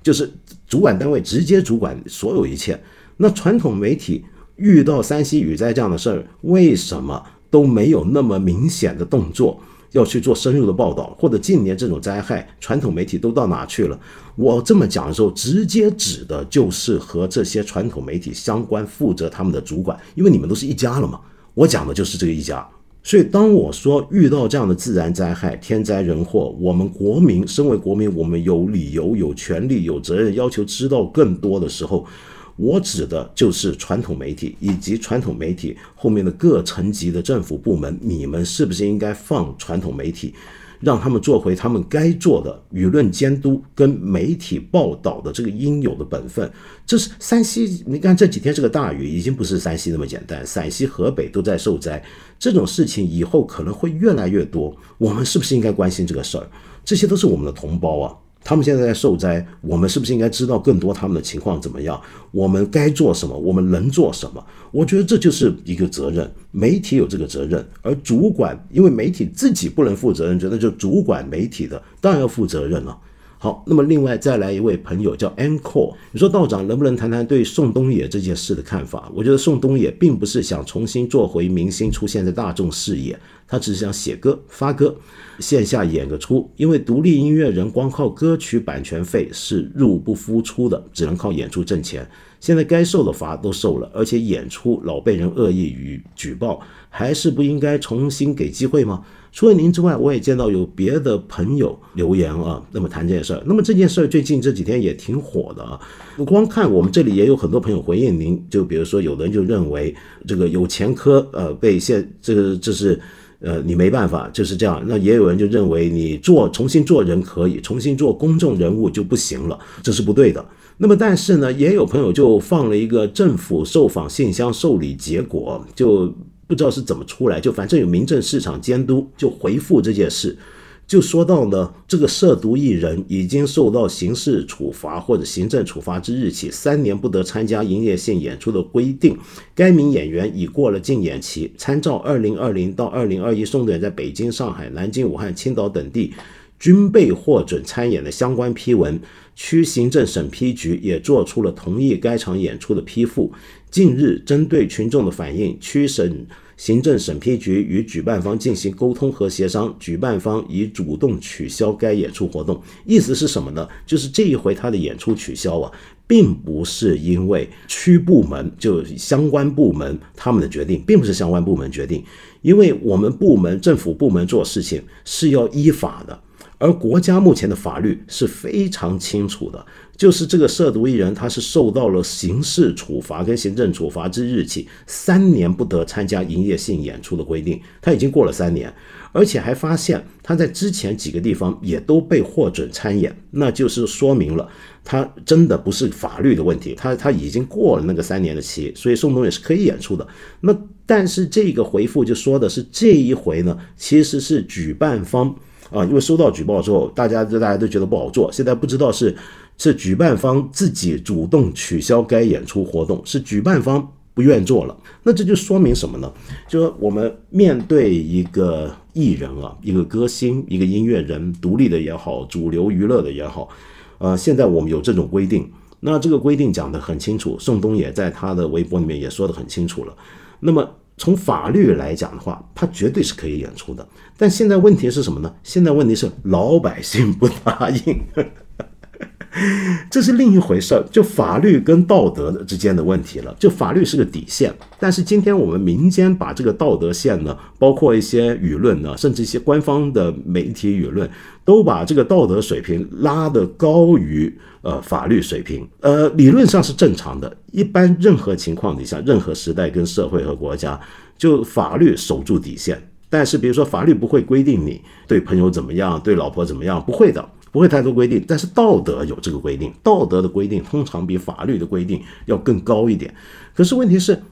就是主管单位直接主管所有一切。那传统媒体遇到山西雨灾这样的事儿，为什么都没有那么明显的动作？要去做深入的报道，或者近年这种灾害，传统媒体都到哪去了？我这么讲的时候，直接指的就是和这些传统媒体相关、负责他们的主管，因为你们都是一家了嘛。我讲的就是这个一家。所以，当我说遇到这样的自然灾害、天灾人祸，我们国民身为国民，我们有理由、有权利、有责任要求知道更多的时候，我指的就是传统媒体以及传统媒体后面的各层级的政府部门，你们是不是应该放传统媒体？让他们做回他们该做的舆论监督跟媒体报道的这个应有的本分。这是山西，你看这几天这个大雨已经不是山西那么简单，陕西、河北都在受灾，这种事情以后可能会越来越多。我们是不是应该关心这个事儿？这些都是我们的同胞啊。他们现在在受灾，我们是不是应该知道更多他们的情况怎么样？我们该做什么？我们能做什么？我觉得这就是一个责任，媒体有这个责任，而主管因为媒体自己不能负责任，觉得就主管媒体的当然要负责任了。好，那么另外再来一位朋友叫 Encore，你说道长能不能谈谈对宋冬野这件事的看法？我觉得宋冬野并不是想重新做回明星，出现在大众视野，他只是想写歌发歌，线下演个出。因为独立音乐人光靠歌曲版权费是入不敷出的，只能靠演出挣钱。现在该受的罚都受了，而且演出老被人恶意与举报，还是不应该重新给机会吗？除了您之外，我也见到有别的朋友留言啊，那么谈这件事儿。那么这件事儿最近这几天也挺火的啊。光看我们这里也有很多朋友回应您，就比如说有的人就认为这个有前科，呃，被现这个这是呃你没办法就是这样。那也有人就认为你做重新做人可以，重新做公众人物就不行了，这是不对的。那么但是呢，也有朋友就放了一个政府受访信箱受理结果就。不知道是怎么出来，就反正有民政市场监督就回复这件事，就说到呢，这个涉毒艺人已经受到刑事处罚或者行政处罚之日起三年不得参加营业性演出的规定。该名演员已过了禁演期，参照二零二零到二零二一宋冬在北京、上海、南京、武汉、青岛等地均被获准参演的相关批文，区行政审批局也做出了同意该场演出的批复。近日，针对群众的反映，区省行政审批局与举办方进行沟通和协商，举办方已主动取消该演出活动。意思是什么呢？就是这一回他的演出取消啊，并不是因为区部门就相关部门他们的决定，并不是相关部门决定，因为我们部门政府部门做事情是要依法的，而国家目前的法律是非常清楚的。就是这个涉毒艺人，他是受到了刑事处罚跟行政处罚之日起三年不得参加营业性演出的规定，他已经过了三年，而且还发现他在之前几个地方也都被获准参演，那就是说明了他真的不是法律的问题，他他已经过了那个三年的期，所以宋冬野是可以演出的。那但是这个回复就说的是这一回呢，其实是举办方啊，因为收到举报之后，大家就大家都觉得不好做，现在不知道是。是举办方自己主动取消该演出活动，是举办方不愿做了。那这就说明什么呢？就说我们面对一个艺人啊，一个歌星，一个音乐人，独立的也好，主流娱乐的也好，呃，现在我们有这种规定。那这个规定讲得很清楚，宋冬野在他的微博里面也说得很清楚了。那么从法律来讲的话，他绝对是可以演出的。但现在问题是什么呢？现在问题是老百姓不答应。这是另一回事儿，就法律跟道德之间的问题了。就法律是个底线，但是今天我们民间把这个道德线呢，包括一些舆论呢，甚至一些官方的媒体舆论，都把这个道德水平拉得高于呃法律水平。呃，理论上是正常的，一般任何情况底下，任何时代跟社会和国家，就法律守住底线。但是比如说，法律不会规定你对朋友怎么样，对老婆怎么样，不会的。不会太多规定，但是道德有这个规定，道德的规定通常比法律的规定要更高一点。可是问题是，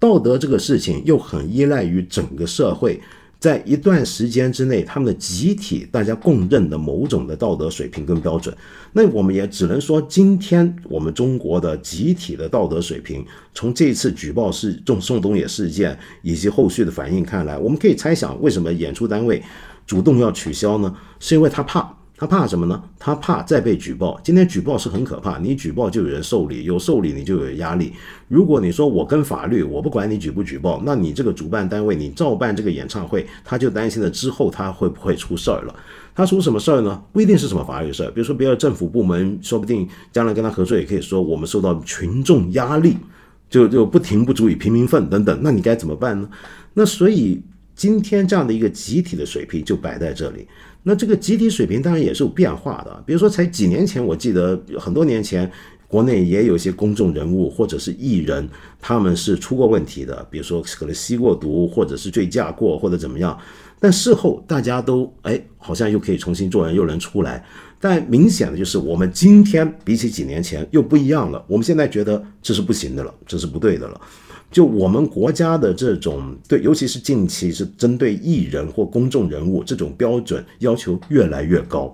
道德这个事情又很依赖于整个社会在一段时间之内他们的集体大家共认的某种的道德水平跟标准。那我们也只能说，今天我们中国的集体的道德水平，从这次举报事中宋冬野事件以及后续的反应看来，我们可以猜想，为什么演出单位主动要取消呢？是因为他怕。他怕什么呢？他怕再被举报。今天举报是很可怕，你举报就有人受理，有受理你就有压力。如果你说我跟法律，我不管你举不举报，那你这个主办单位你照办这个演唱会，他就担心了之后他会不会出事儿了。他出什么事儿呢？不一定是什么法律事儿，比如说别的政府部门，说不定将来跟他合作，也可以说我们受到群众压力，就就不停不足以平民愤等等。那你该怎么办呢？那所以今天这样的一个集体的水平就摆在这里。那这个集体水平当然也是有变化的，比如说才几年前，我记得很多年前，国内也有一些公众人物或者是艺人，他们是出过问题的，比如说可能吸过毒，或者是醉驾过，或者怎么样。但事后大家都哎，好像又可以重新做人，又能出来。但明显的就是，我们今天比起几年前又不一样了。我们现在觉得这是不行的了，这是不对的了。就我们国家的这种对，尤其是近期是针对艺人或公众人物这种标准要求越来越高。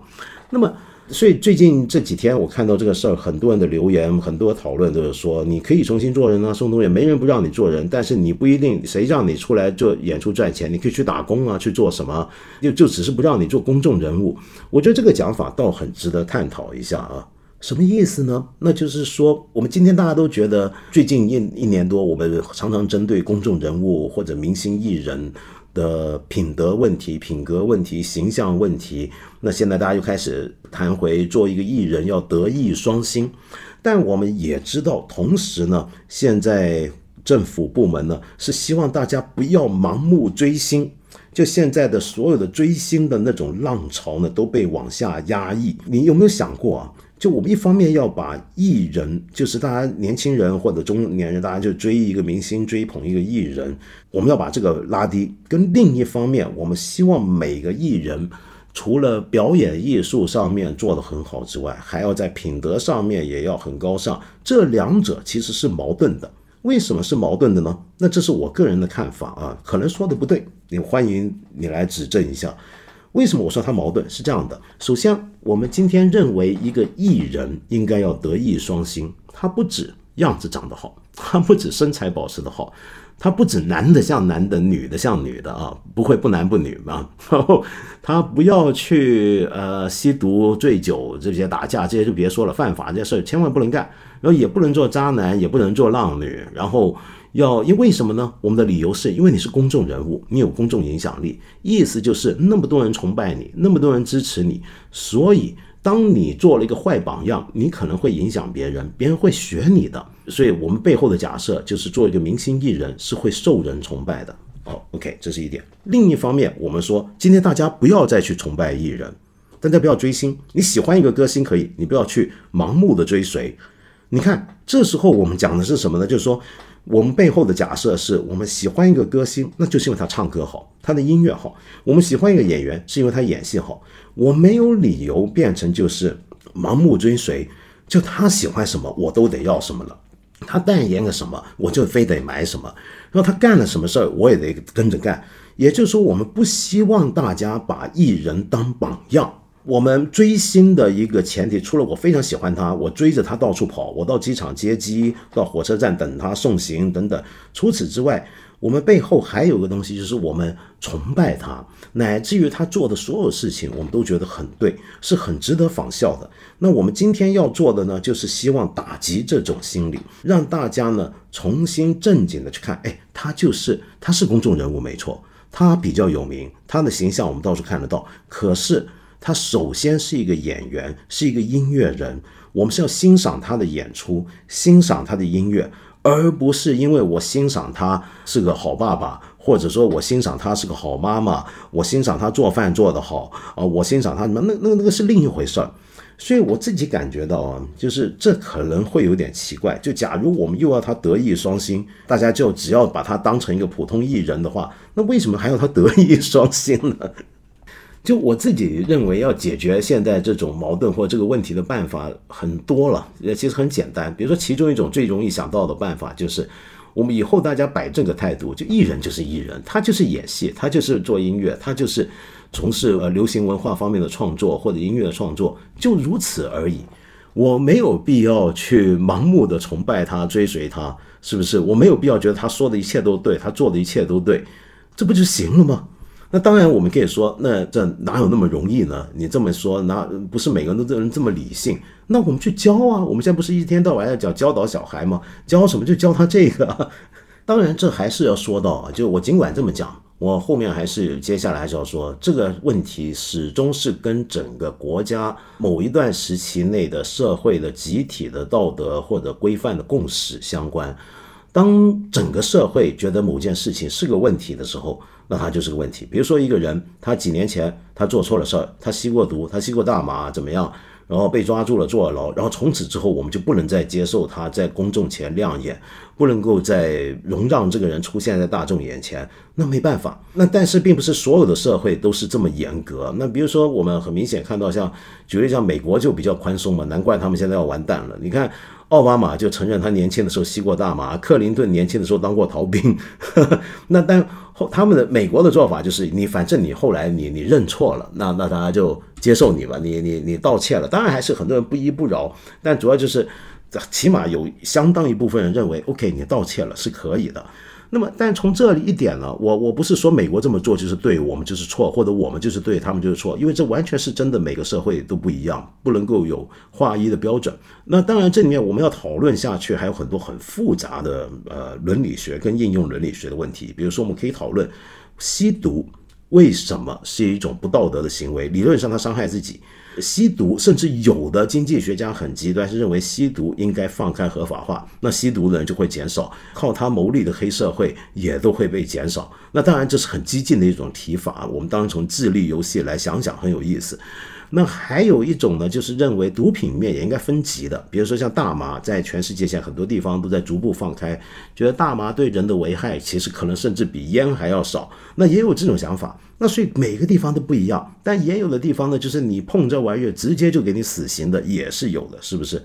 那么，所以最近这几天我看到这个事儿，很多人的留言，很多讨论都是说，你可以重新做人啊，宋冬野没人不让你做人，但是你不一定谁让你出来做演出赚钱，你可以去打工啊，去做什么，就就只是不让你做公众人物。我觉得这个讲法倒很值得探讨一下啊。什么意思呢？那就是说，我们今天大家都觉得，最近一一年多，我们常常针对公众人物或者明星艺人的品德问题、品格问题、形象问题。那现在大家又开始谈回做一个艺人要德艺双馨，但我们也知道，同时呢，现在政府部门呢是希望大家不要盲目追星。就现在的所有的追星的那种浪潮呢，都被往下压抑。你有没有想过啊？就我们一方面要把艺人，就是大家年轻人或者中年人，大家就追一个明星，追捧一个艺人，我们要把这个拉低。跟另一方面，我们希望每个艺人除了表演艺术上面做得很好之外，还要在品德上面也要很高尚。这两者其实是矛盾的。为什么是矛盾的呢？那这是我个人的看法啊，可能说的不对，你欢迎你来指正一下。为什么我说它矛盾？是这样的，首先，我们今天认为一个艺人应该要德艺双馨，他不止样子长得好，他不止身材保持的好，他不止男的像男的，女的像女的啊，不会不男不女嘛。然后他不要去呃吸毒、醉酒这些打架这些就别说了，犯法这些事儿千万不能干。然后也不能做渣男，也不能做浪女，然后。要因为什么呢？我们的理由是因为你是公众人物，你有公众影响力，意思就是那么多人崇拜你，那么多人支持你，所以当你做了一个坏榜样，你可能会影响别人，别人会学你的。所以我们背后的假设就是做一个明星艺人是会受人崇拜的。哦，OK，这是一点。另一方面，我们说今天大家不要再去崇拜艺人，大家不要追星。你喜欢一个歌星可以，你不要去盲目的追随。你看，这时候我们讲的是什么呢？就是说。我们背后的假设是我们喜欢一个歌星，那就是因为他唱歌好，他的音乐好；我们喜欢一个演员，是因为他演戏好。我没有理由变成就是盲目追随，就他喜欢什么我都得要什么了，他代言个什么我就非得买什么，然后他干了什么事儿我也得跟着干。也就是说，我们不希望大家把艺人当榜样。我们追星的一个前提，除了我非常喜欢他，我追着他到处跑，我到机场接机，到火车站等他送行等等。除此之外，我们背后还有个东西，就是我们崇拜他，乃至于他做的所有事情，我们都觉得很对，是很值得仿效的。那我们今天要做的呢，就是希望打击这种心理，让大家呢重新正经的去看，哎，他就是他是公众人物没错，他比较有名，他的形象我们到处看得到，可是。他首先是一个演员，是一个音乐人。我们是要欣赏他的演出，欣赏他的音乐，而不是因为我欣赏他是个好爸爸，或者说我欣赏他是个好妈妈，我欣赏他做饭做得好啊，我欣赏他什么？那那那个是另一回事儿。所以我自己感觉到啊，就是这可能会有点奇怪。就假如我们又要他德艺双馨，大家就只要把他当成一个普通艺人的话，那为什么还要他德艺双馨呢？就我自己认为，要解决现在这种矛盾或这个问题的办法很多了，也其实很简单。比如说，其中一种最容易想到的办法就是，我们以后大家摆正个态度，就艺人就是艺人，他就是演戏，他就是做音乐，他就是从事呃流行文化方面的创作或者音乐的创作，就如此而已。我没有必要去盲目的崇拜他、追随他，是不是？我没有必要觉得他说的一切都对，他做的一切都对，这不就行了吗？那当然，我们可以说，那这哪有那么容易呢？你这么说，哪不是每个人都这人这么理性？那我们去教啊！我们现在不是一天到晚要讲教导小孩吗？教什么就教他这个。当然，这还是要说到啊，就我尽管这么讲，我后面还是接下来还是要说，这个问题始终是跟整个国家某一段时期内的社会的集体的道德或者规范的共识相关。当整个社会觉得某件事情是个问题的时候，那他就是个问题。比如说一个人，他几年前他做错了事儿，他吸过毒，他吸过大麻，怎么样？然后被抓住了，坐了牢。然后从此之后，我们就不能再接受他在公众前亮眼，不能够再容让这个人出现在大众眼前。那没办法。那但是并不是所有的社会都是这么严格。那比如说，我们很明显看到，像举例像美国就比较宽松嘛，难怪他们现在要完蛋了。你看。奥巴马就承认他年轻的时候吸过大麻，克林顿年轻的时候当过逃兵。那但后他们的美国的做法就是，你反正你后来你你认错了，那那大家就接受你吧，你你你道歉了。当然还是很多人不依不饶，但主要就是起码有相当一部分人认为，OK，你道歉了是可以的。那么，但从这里一点呢，我我不是说美国这么做就是对，我们就是错，或者我们就是对，他们就是错，因为这完全是真的，每个社会都不一样，不能够有划一的标准。那当然，这里面我们要讨论下去，还有很多很复杂的呃伦理学跟应用伦理学的问题。比如说，我们可以讨论吸毒为什么是一种不道德的行为，理论上它伤害自己。吸毒，甚至有的经济学家很极端，是认为吸毒应该放开合法化，那吸毒的人就会减少，靠他牟利的黑社会也都会被减少。那当然这是很激进的一种提法，我们当然从智力游戏来想想，很有意思。那还有一种呢，就是认为毒品面也应该分级的，比如说像大麻，在全世界现在很多地方都在逐步放开，觉得大麻对人的危害其实可能甚至比烟还要少。那也有这种想法，那所以每个地方都不一样，但也有的地方呢，就是你碰这玩意儿直接就给你死刑的也是有的，是不是？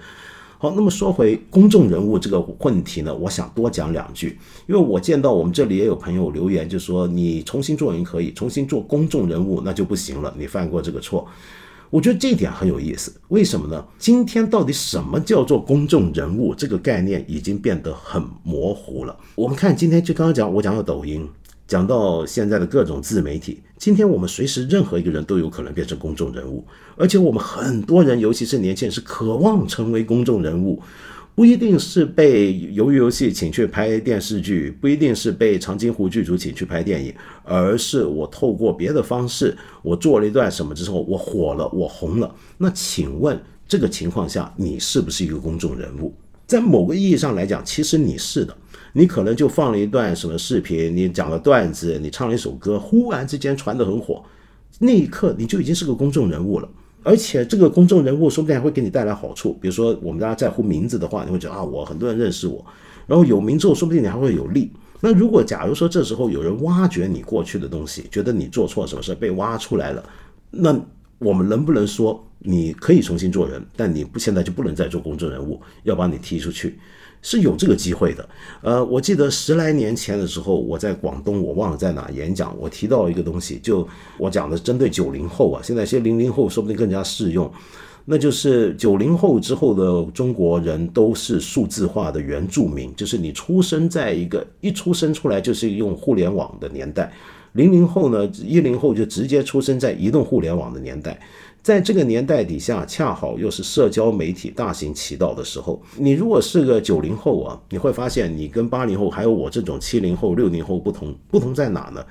好，那么说回公众人物这个问题呢，我想多讲两句，因为我见到我们这里也有朋友留言，就说你重新做人可以，重新做公众人物那就不行了，你犯过这个错。我觉得这一点很有意思，为什么呢？今天到底什么叫做公众人物？这个概念已经变得很模糊了。我们看今天就刚刚讲，我讲到抖音，讲到现在的各种自媒体，今天我们随时任何一个人都有可能变成公众人物，而且我们很多人，尤其是年轻人，是渴望成为公众人物。不一定是被鱿鱼游戏请去拍电视剧，不一定是被长津湖剧组请去拍电影，而是我透过别的方式，我做了一段什么之后，我火了，我红了。那请问这个情况下，你是不是一个公众人物？在某个意义上来讲，其实你是的。你可能就放了一段什么视频，你讲了段子，你唱了一首歌，忽然之间传得很火，那一刻你就已经是个公众人物了。而且这个公众人物说不定还会给你带来好处，比如说我们大家在乎名字的话，你会觉得啊，我很多人认识我，然后有名之后，说不定你还会有利。那如果假如说这时候有人挖掘你过去的东西，觉得你做错什么事被挖出来了，那我们能不能说你可以重新做人，但你不现在就不能再做公众人物，要把你踢出去？是有这个机会的，呃，我记得十来年前的时候，我在广东，我忘了在哪演讲，我提到一个东西，就我讲的针对九零后啊，现在些零零后说不定更加适用，那就是九零后之后的中国人都是数字化的原住民，就是你出生在一个一出生出来就是用互联网的年代，零零后呢，一零后就直接出生在移动互联网的年代。在这个年代底下，恰好又是社交媒体大行其道的时候。你如果是个九零后啊，你会发现你跟八零后还有我这种七零后、六零后不同。不同在哪呢？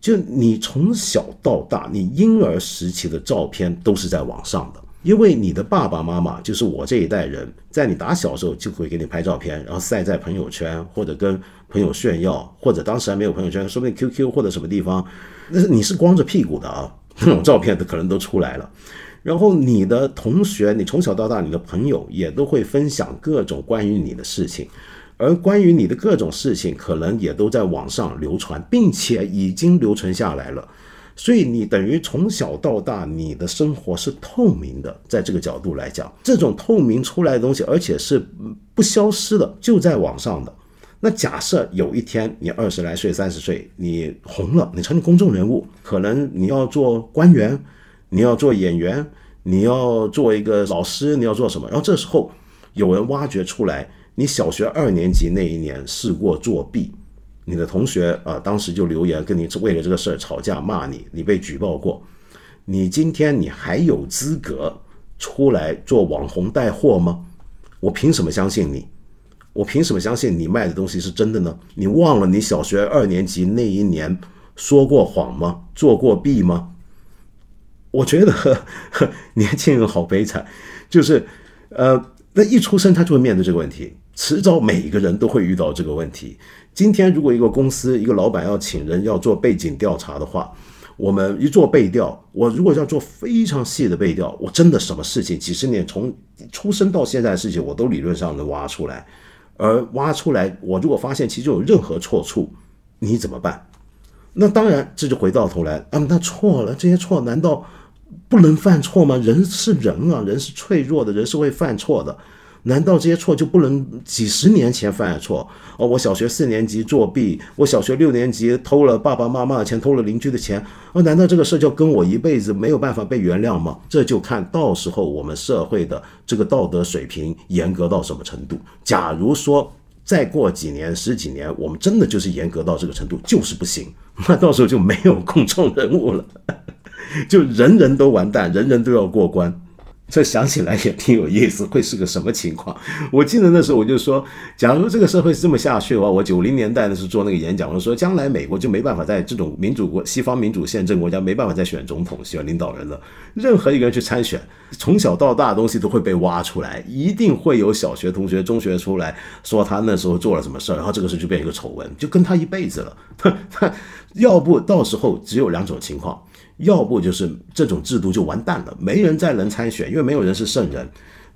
就你从小到大，你婴儿时期的照片都是在网上的，因为你的爸爸妈妈就是我这一代人，在你打小时候就会给你拍照片，然后晒在朋友圈或者跟朋友炫耀，或者当时还没有朋友圈，说不定 QQ 或者什么地方，那是你是光着屁股的啊。这种照片的可能都出来了，然后你的同学，你从小到大，你的朋友也都会分享各种关于你的事情，而关于你的各种事情，可能也都在网上流传，并且已经留存下来了。所以你等于从小到大，你的生活是透明的。在这个角度来讲，这种透明出来的东西，而且是不消失的，就在网上的。那假设有一天你二十来岁、三十岁，你红了，你成了公众人物，可能你要做官员，你要做演员，你要做一个老师，你要做什么？然后这时候有人挖掘出来，你小学二年级那一年试过作弊，你的同学啊，当时就留言跟你为了这个事儿吵架骂你，你被举报过，你今天你还有资格出来做网红带货吗？我凭什么相信你？我凭什么相信你卖的东西是真的呢？你忘了你小学二年级那一年说过谎吗？做过弊吗？我觉得呵 年轻人好悲惨，就是呃，那一出生他就会面对这个问题，迟早每一个人都会遇到这个问题。今天如果一个公司一个老板要请人要做背景调查的话，我们一做背调，我如果要做非常细的背调，我真的什么事情几十年从出生到现在的事情，我都理论上能挖出来。而挖出来，我如果发现其中有任何错处，你怎么办？那当然，这就回到头来，啊，那错了，这些错难道不能犯错吗？人是人啊，人是脆弱的，人是会犯错的。难道这些错就不能几十年前犯的错？哦，我小学四年级作弊，我小学六年级偷了爸爸妈妈的钱，偷了邻居的钱，哦，难道这个事就跟我一辈子没有办法被原谅吗？这就看到时候我们社会的这个道德水平严格到什么程度。假如说再过几年、十几年，我们真的就是严格到这个程度，就是不行，那到时候就没有公众人物了，就人人都完蛋，人人都要过关。这想起来也挺有意思，会是个什么情况？我记得那时候我就说，假如这个社会是这么下去的话，我九零年代的时候做那个演讲，我说将来美国就没办法在这种民主国、西方民主宪政国家没办法再选总统、选领导人了。任何一个人去参选，从小到大的东西都会被挖出来，一定会有小学同学、中学出来说他那时候做了什么事儿，然后这个事就变一个丑闻，就跟他一辈子了。他要不到时候只有两种情况。要不就是这种制度就完蛋了，没人再能参选，因为没有人是圣人；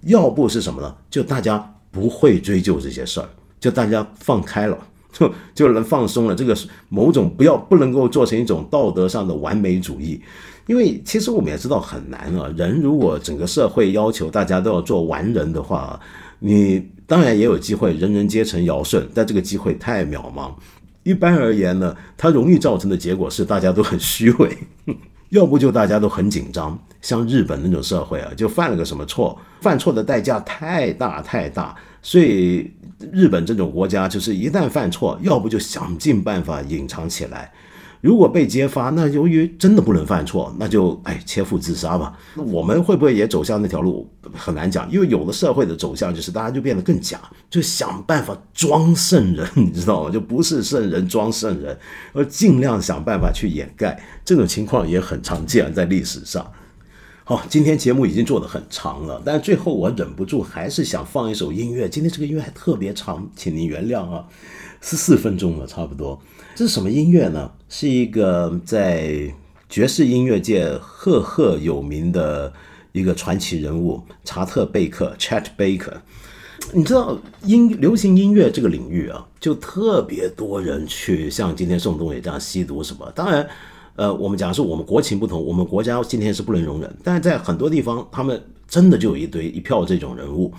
要不是什么呢？就大家不会追究这些事儿，就大家放开了，就就能放松了。这个某种不要不能够做成一种道德上的完美主义，因为其实我们也知道很难啊。人如果整个社会要求大家都要做完人的话，你当然也有机会人人皆成尧舜，但这个机会太渺茫。一般而言呢，它容易造成的结果是大家都很虚伪，要不就大家都很紧张。像日本那种社会啊，就犯了个什么错，犯错的代价太大太大，所以日本这种国家就是一旦犯错，要不就想尽办法隐藏起来。如果被揭发，那由于真的不能犯错，那就哎切腹自杀吧。那我们会不会也走向那条路？很难讲，因为有的社会的走向就是大家就变得更假，就想办法装圣人，你知道吗？就不是圣人装圣人，而尽量想办法去掩盖。这种情况也很常见在历史上。好，今天节目已经做得很长了，但最后我忍不住还是想放一首音乐。今天这个音乐还特别长，请您原谅啊，是四分钟了，差不多。这是什么音乐呢？是一个在爵士音乐界赫赫有名的一个传奇人物查特贝克 （Chet Baker）。你知道音流行音乐这个领域啊，就特别多人去像今天宋冬野这样吸毒什么。当然，呃，我们讲是我们国情不同，我们国家今天是不能容忍。但是在很多地方，他们真的就有一堆一票这种人物。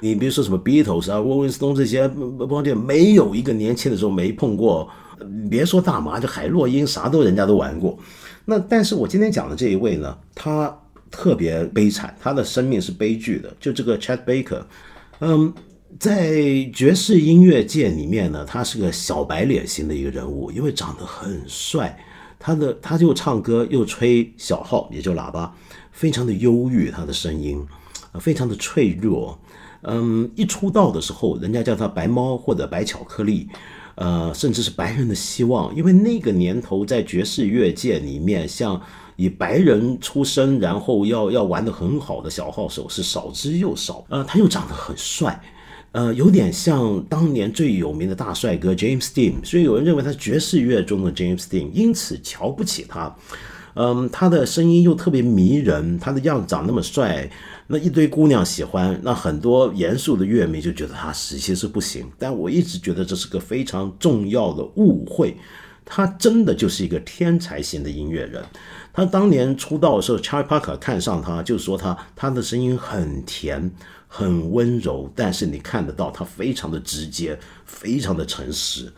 你比如说什么 Beatles 啊、Rolling Stone 这些，不光就没有一个年轻的时候没碰过。别说大麻，就海洛因，啥都人家都玩过。那但是我今天讲的这一位呢，他特别悲惨，他的生命是悲剧的。就这个 Chet Baker，嗯，在爵士音乐界里面呢，他是个小白脸型的一个人物，因为长得很帅，他的他就唱歌又吹小号，也就喇叭，非常的忧郁，他的声音非常的脆弱。嗯，一出道的时候，人家叫他白猫或者白巧克力。呃，甚至是白人的希望，因为那个年头在爵士乐界里面，像以白人出身，然后要要玩的很好的小号手是少之又少。呃，他又长得很帅，呃，有点像当年最有名的大帅哥 James Dean，所以有人认为他是爵士乐中的 James Dean，因此瞧不起他。嗯，他的声音又特别迷人，他的样子长那么帅。那一堆姑娘喜欢，那很多严肃的乐迷就觉得他实际是不行。但我一直觉得这是个非常重要的误会，他真的就是一个天才型的音乐人。他当年出道的时候，Charlie Parker 看上他，就说他他的声音很甜，很温柔，但是你看得到他非常的直接，非常的诚实。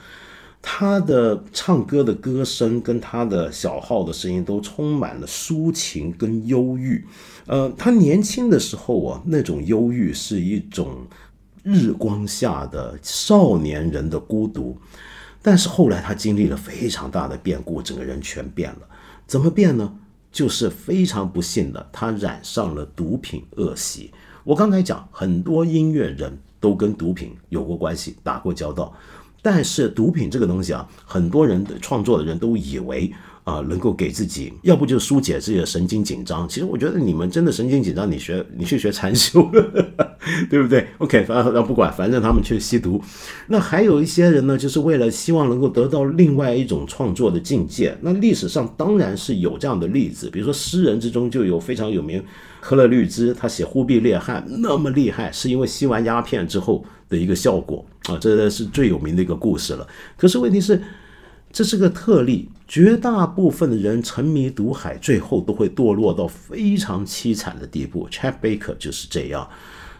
他的唱歌的歌声跟他的小号的声音都充满了抒情跟忧郁。呃，他年轻的时候啊，那种忧郁是一种日光下的少年人的孤独。但是后来他经历了非常大的变故，整个人全变了。怎么变呢？就是非常不幸的，他染上了毒品恶习。我刚才讲，很多音乐人都跟毒品有过关系，打过交道。但是毒品这个东西啊，很多人的创作的人都以为。啊，能够给自己，要不就疏解自己的神经紧张。其实我觉得你们真的神经紧张，你学你去学禅修，对不对？OK，反正不管，反正他们去吸毒。那还有一些人呢，就是为了希望能够得到另外一种创作的境界。那历史上当然是有这样的例子，比如说诗人之中就有非常有名科勒律兹，他写《忽必烈汗》那么厉害，是因为吸完鸦片之后的一个效果啊，这是最有名的一个故事了。可是问题是。这是个特例，绝大部分的人沉迷毒海，最后都会堕落到非常凄惨的地步。Chet Baker 就是这样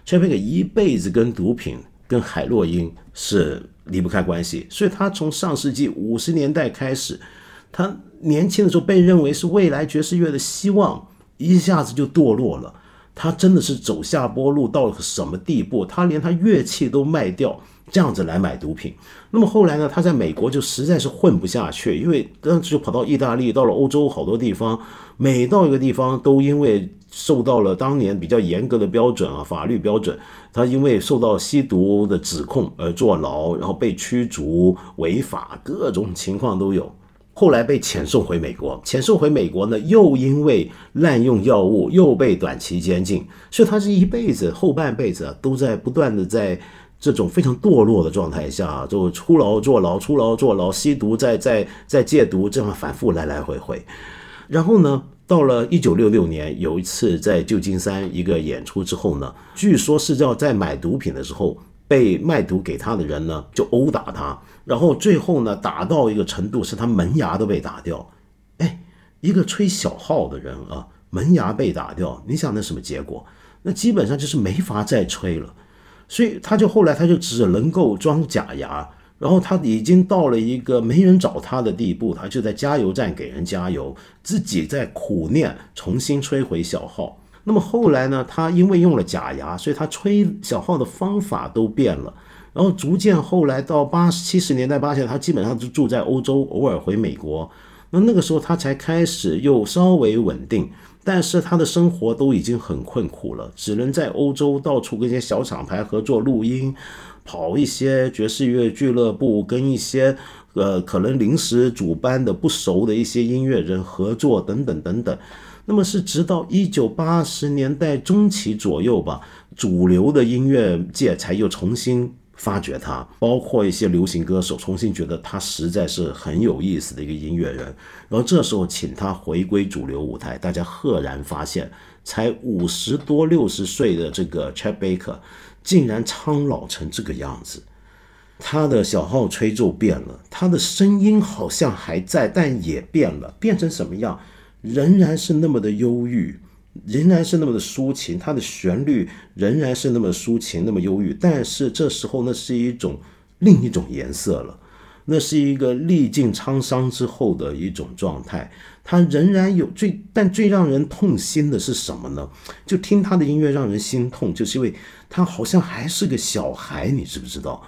，Chet Baker 一辈子跟毒品、跟海洛因是离不开关系，所以他从上世纪五十年代开始，他年轻的时候被认为是未来爵士乐的希望，一下子就堕落了。他真的是走下坡路到了什么地步？他连他乐器都卖掉。这样子来买毒品，那么后来呢？他在美国就实在是混不下去，因为当时就跑到意大利，到了欧洲好多地方，每到一个地方都因为受到了当年比较严格的标准啊，法律标准，他因为受到吸毒的指控而坐牢，然后被驱逐、违法，各种情况都有。后来被遣送回美国，遣送回美国呢，又因为滥用药物，又被短期监禁，所以他这一辈子后半辈子都在不断的在。这种非常堕落的状态下，就出牢坐牢，出牢坐牢，吸毒，再再再戒毒，这样反复来来回回。然后呢，到了一九六六年，有一次在旧金山一个演出之后呢，据说是要在买毒品的时候，被卖毒给他的人呢就殴打他，然后最后呢打到一个程度，是他门牙都被打掉。哎，一个吹小号的人啊，门牙被打掉，你想那什么结果？那基本上就是没法再吹了。所以他就后来他就只能够装假牙，然后他已经到了一个没人找他的地步，他就在加油站给人加油，自己在苦练重新吹回小号。那么后来呢，他因为用了假牙，所以他吹小号的方法都变了。然后逐渐后来到八七十年代八十年代，他基本上就住在欧洲，偶尔回美国。那那个时候他才开始又稍微稳定。但是他的生活都已经很困苦了，只能在欧洲到处跟一些小厂牌合作录音，跑一些爵士乐俱乐部，跟一些呃可能临时主办的不熟的一些音乐人合作等等等等。那么是直到一九八十年代中期左右吧，主流的音乐界才又重新。发掘他，包括一些流行歌手，重新觉得他实在是很有意思的一个音乐人。然后这时候请他回归主流舞台，大家赫然发现，才五十多六十岁的这个 Chet Baker，竟然苍老成这个样子。他的小号吹奏变了，他的声音好像还在，但也变了，变成什么样？仍然是那么的忧郁。仍然是那么的抒情，它的旋律仍然是那么抒情，那么忧郁。但是这时候，那是一种另一种颜色了，那是一个历尽沧桑之后的一种状态。它仍然有最，但最让人痛心的是什么呢？就听他的音乐让人心痛，就是因为他好像还是个小孩，你知不知道？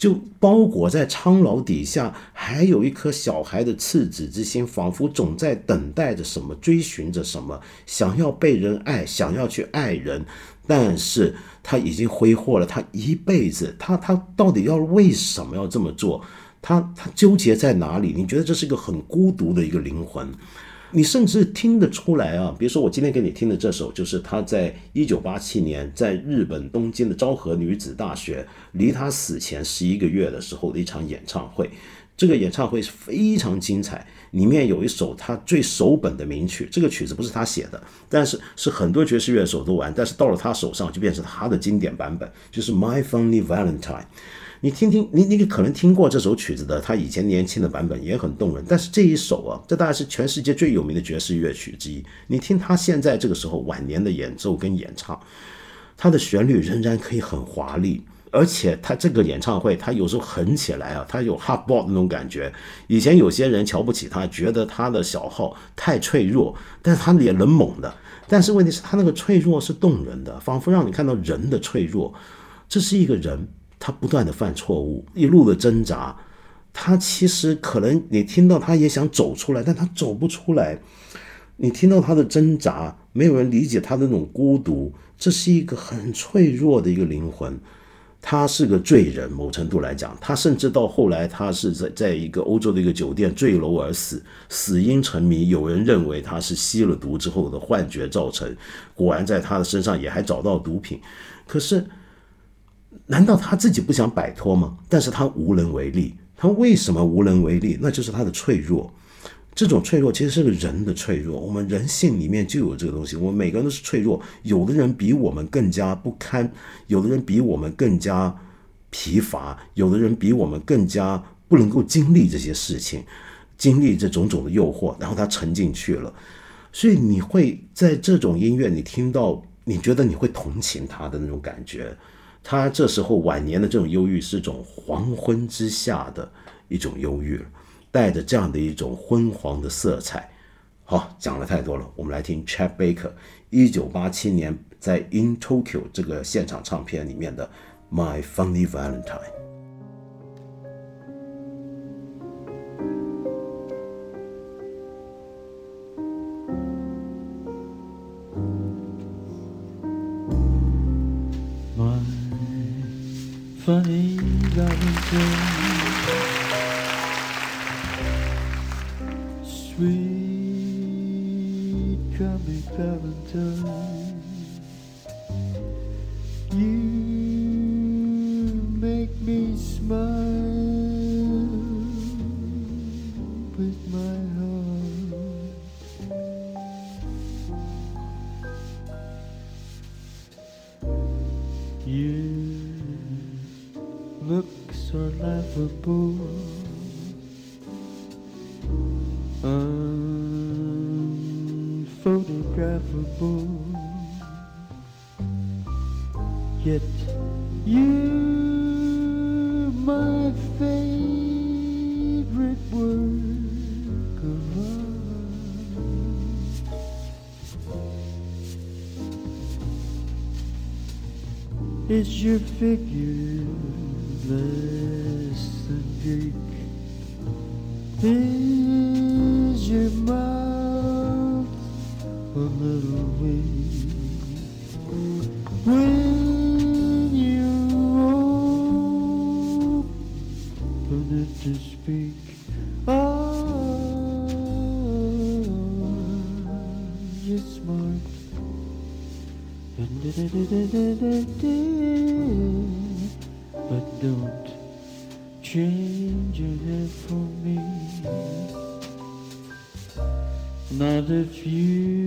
就包裹在苍老底下，还有一颗小孩的赤子之心，仿佛总在等待着什么，追寻着什么，想要被人爱，想要去爱人。但是他已经挥霍了他一辈子，他他到底要为什么要这么做？他他纠结在哪里？你觉得这是一个很孤独的一个灵魂？你甚至听得出来啊！比如说，我今天给你听的这首，就是他在一九八七年在日本东京的昭和女子大学，离他死前十一个月的时候的一场演唱会。这个演唱会是非常精彩，里面有一首他最首本的名曲。这个曲子不是他写的，但是是很多爵士乐手都玩，但是到了他手上就变成他的经典版本，就是《My Funny Valentine》。你听听，你你可能听过这首曲子的，他以前年轻的版本也很动人。但是这一首啊，这大概是全世界最有名的爵士乐曲之一。你听他现在这个时候晚年的演奏跟演唱，他的旋律仍然可以很华丽，而且他这个演唱会，他有时候狠起来啊，他有 hard ball 那种感觉。以前有些人瞧不起他，觉得他的小号太脆弱，但是他也能猛的。但是问题是，他那个脆弱是动人的，仿佛让你看到人的脆弱。这是一个人。他不断的犯错误，一路的挣扎，他其实可能你听到他也想走出来，但他走不出来。你听到他的挣扎，没有人理解他的那种孤独。这是一个很脆弱的一个灵魂，他是个罪人。某程度来讲，他甚至到后来，他是在在一个欧洲的一个酒店坠楼而死，死因成谜。有人认为他是吸了毒之后的幻觉造成。果然，在他的身上也还找到毒品。可是，难道他自己不想摆脱吗？但是他无能为力。他为什么无能为力？那就是他的脆弱。这种脆弱其实是个人的脆弱，我们人性里面就有这个东西。我们每个人都是脆弱，有的人比我们更加不堪，有的人比我们更加疲乏，有的人比我们更加不能够经历这些事情，经历这种种的诱惑，然后他沉进去了。所以你会在这种音乐你听到，你觉得你会同情他的那种感觉。他这时候晚年的这种忧郁是一种黄昏之下的一种忧郁。带着这样的一种昏黄的色彩。好，讲了太多了，我们来听 Chad Baker 一九八七年在 In Tokyo 这个现场唱片里面的《My Funny Valentine》。Is your figure less than Greek? Is your mouth a little weak when you open it to speak? Ah, oh, you're smart. But don't change your head for me. Not if you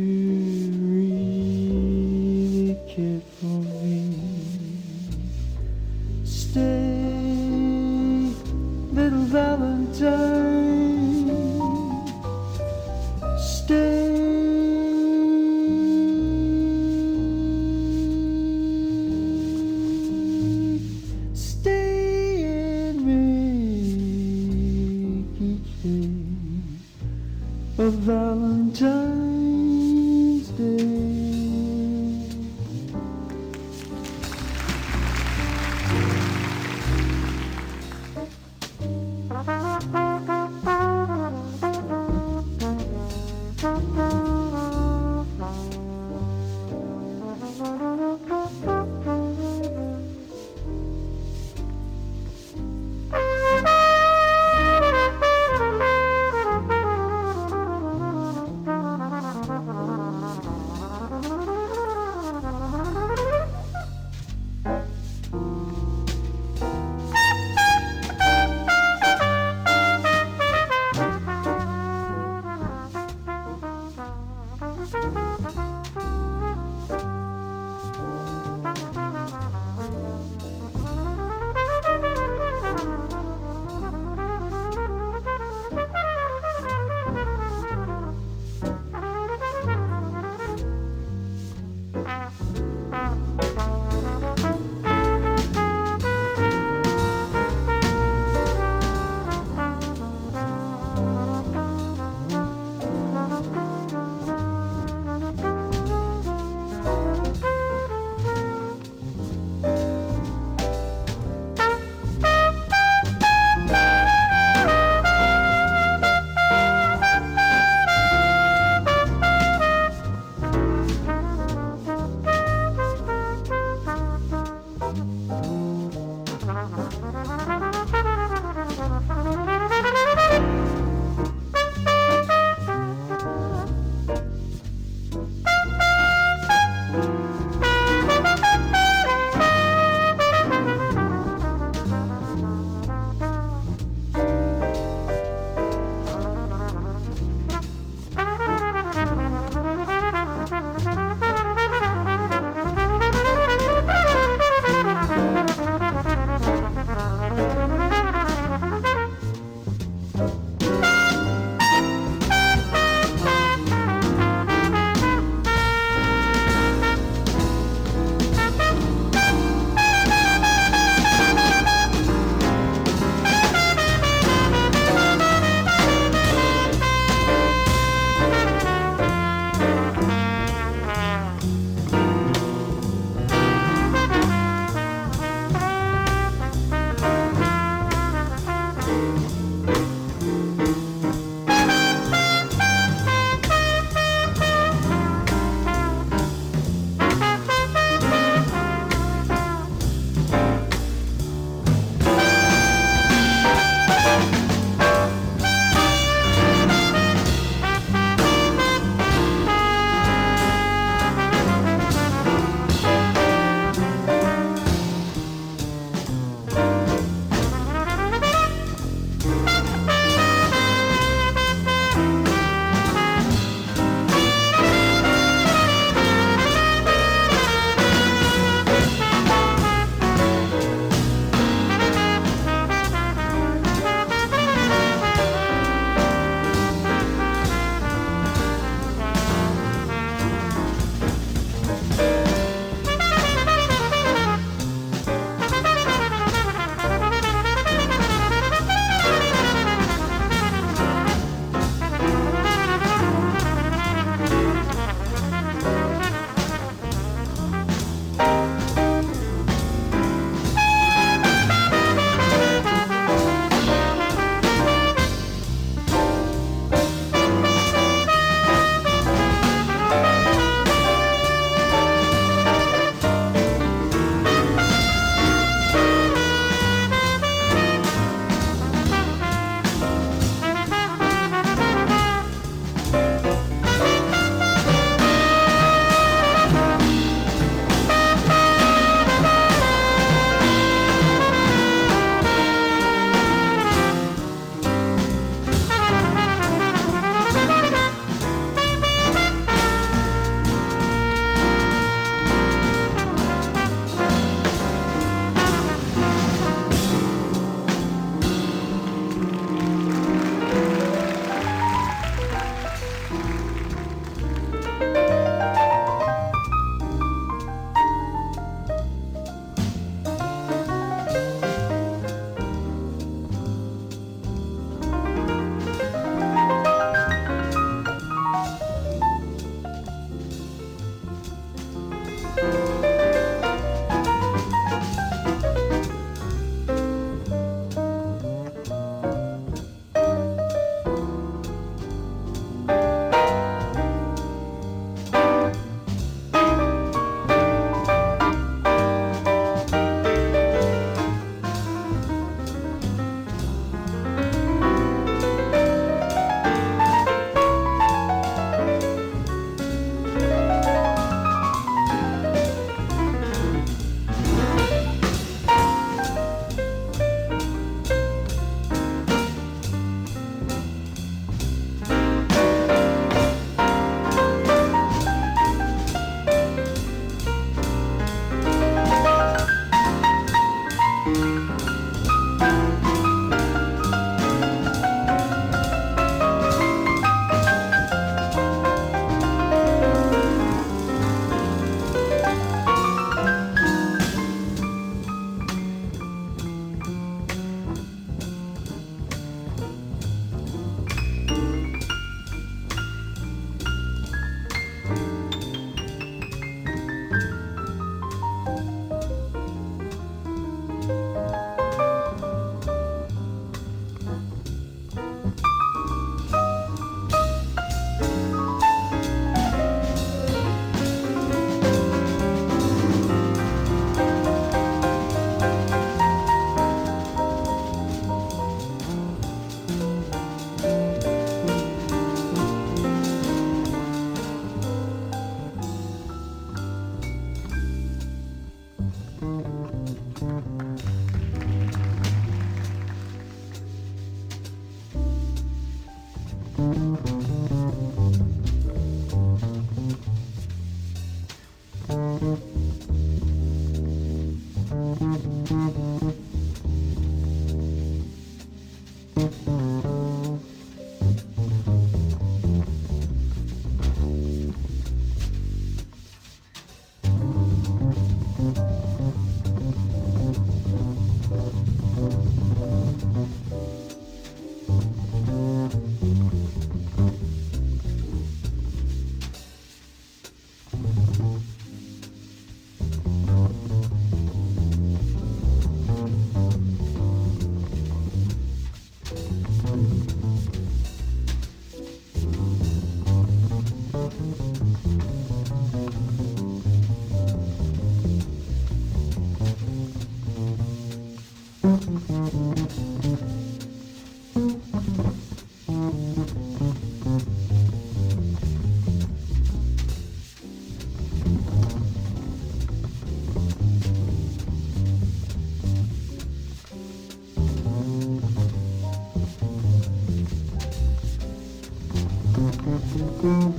Thank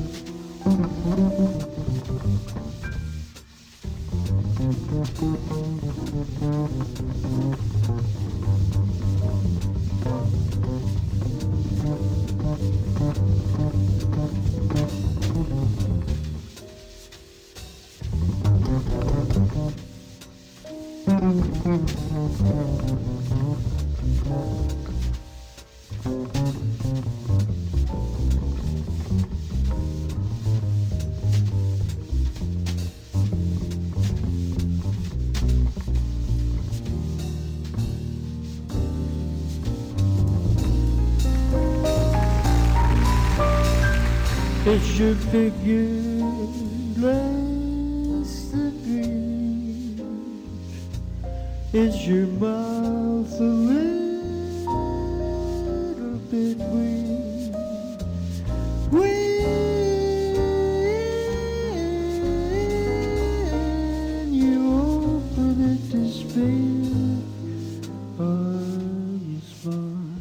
you. Your figure less than dreams. Is your mouth a little bit weak? When you open it to speak, are you smart?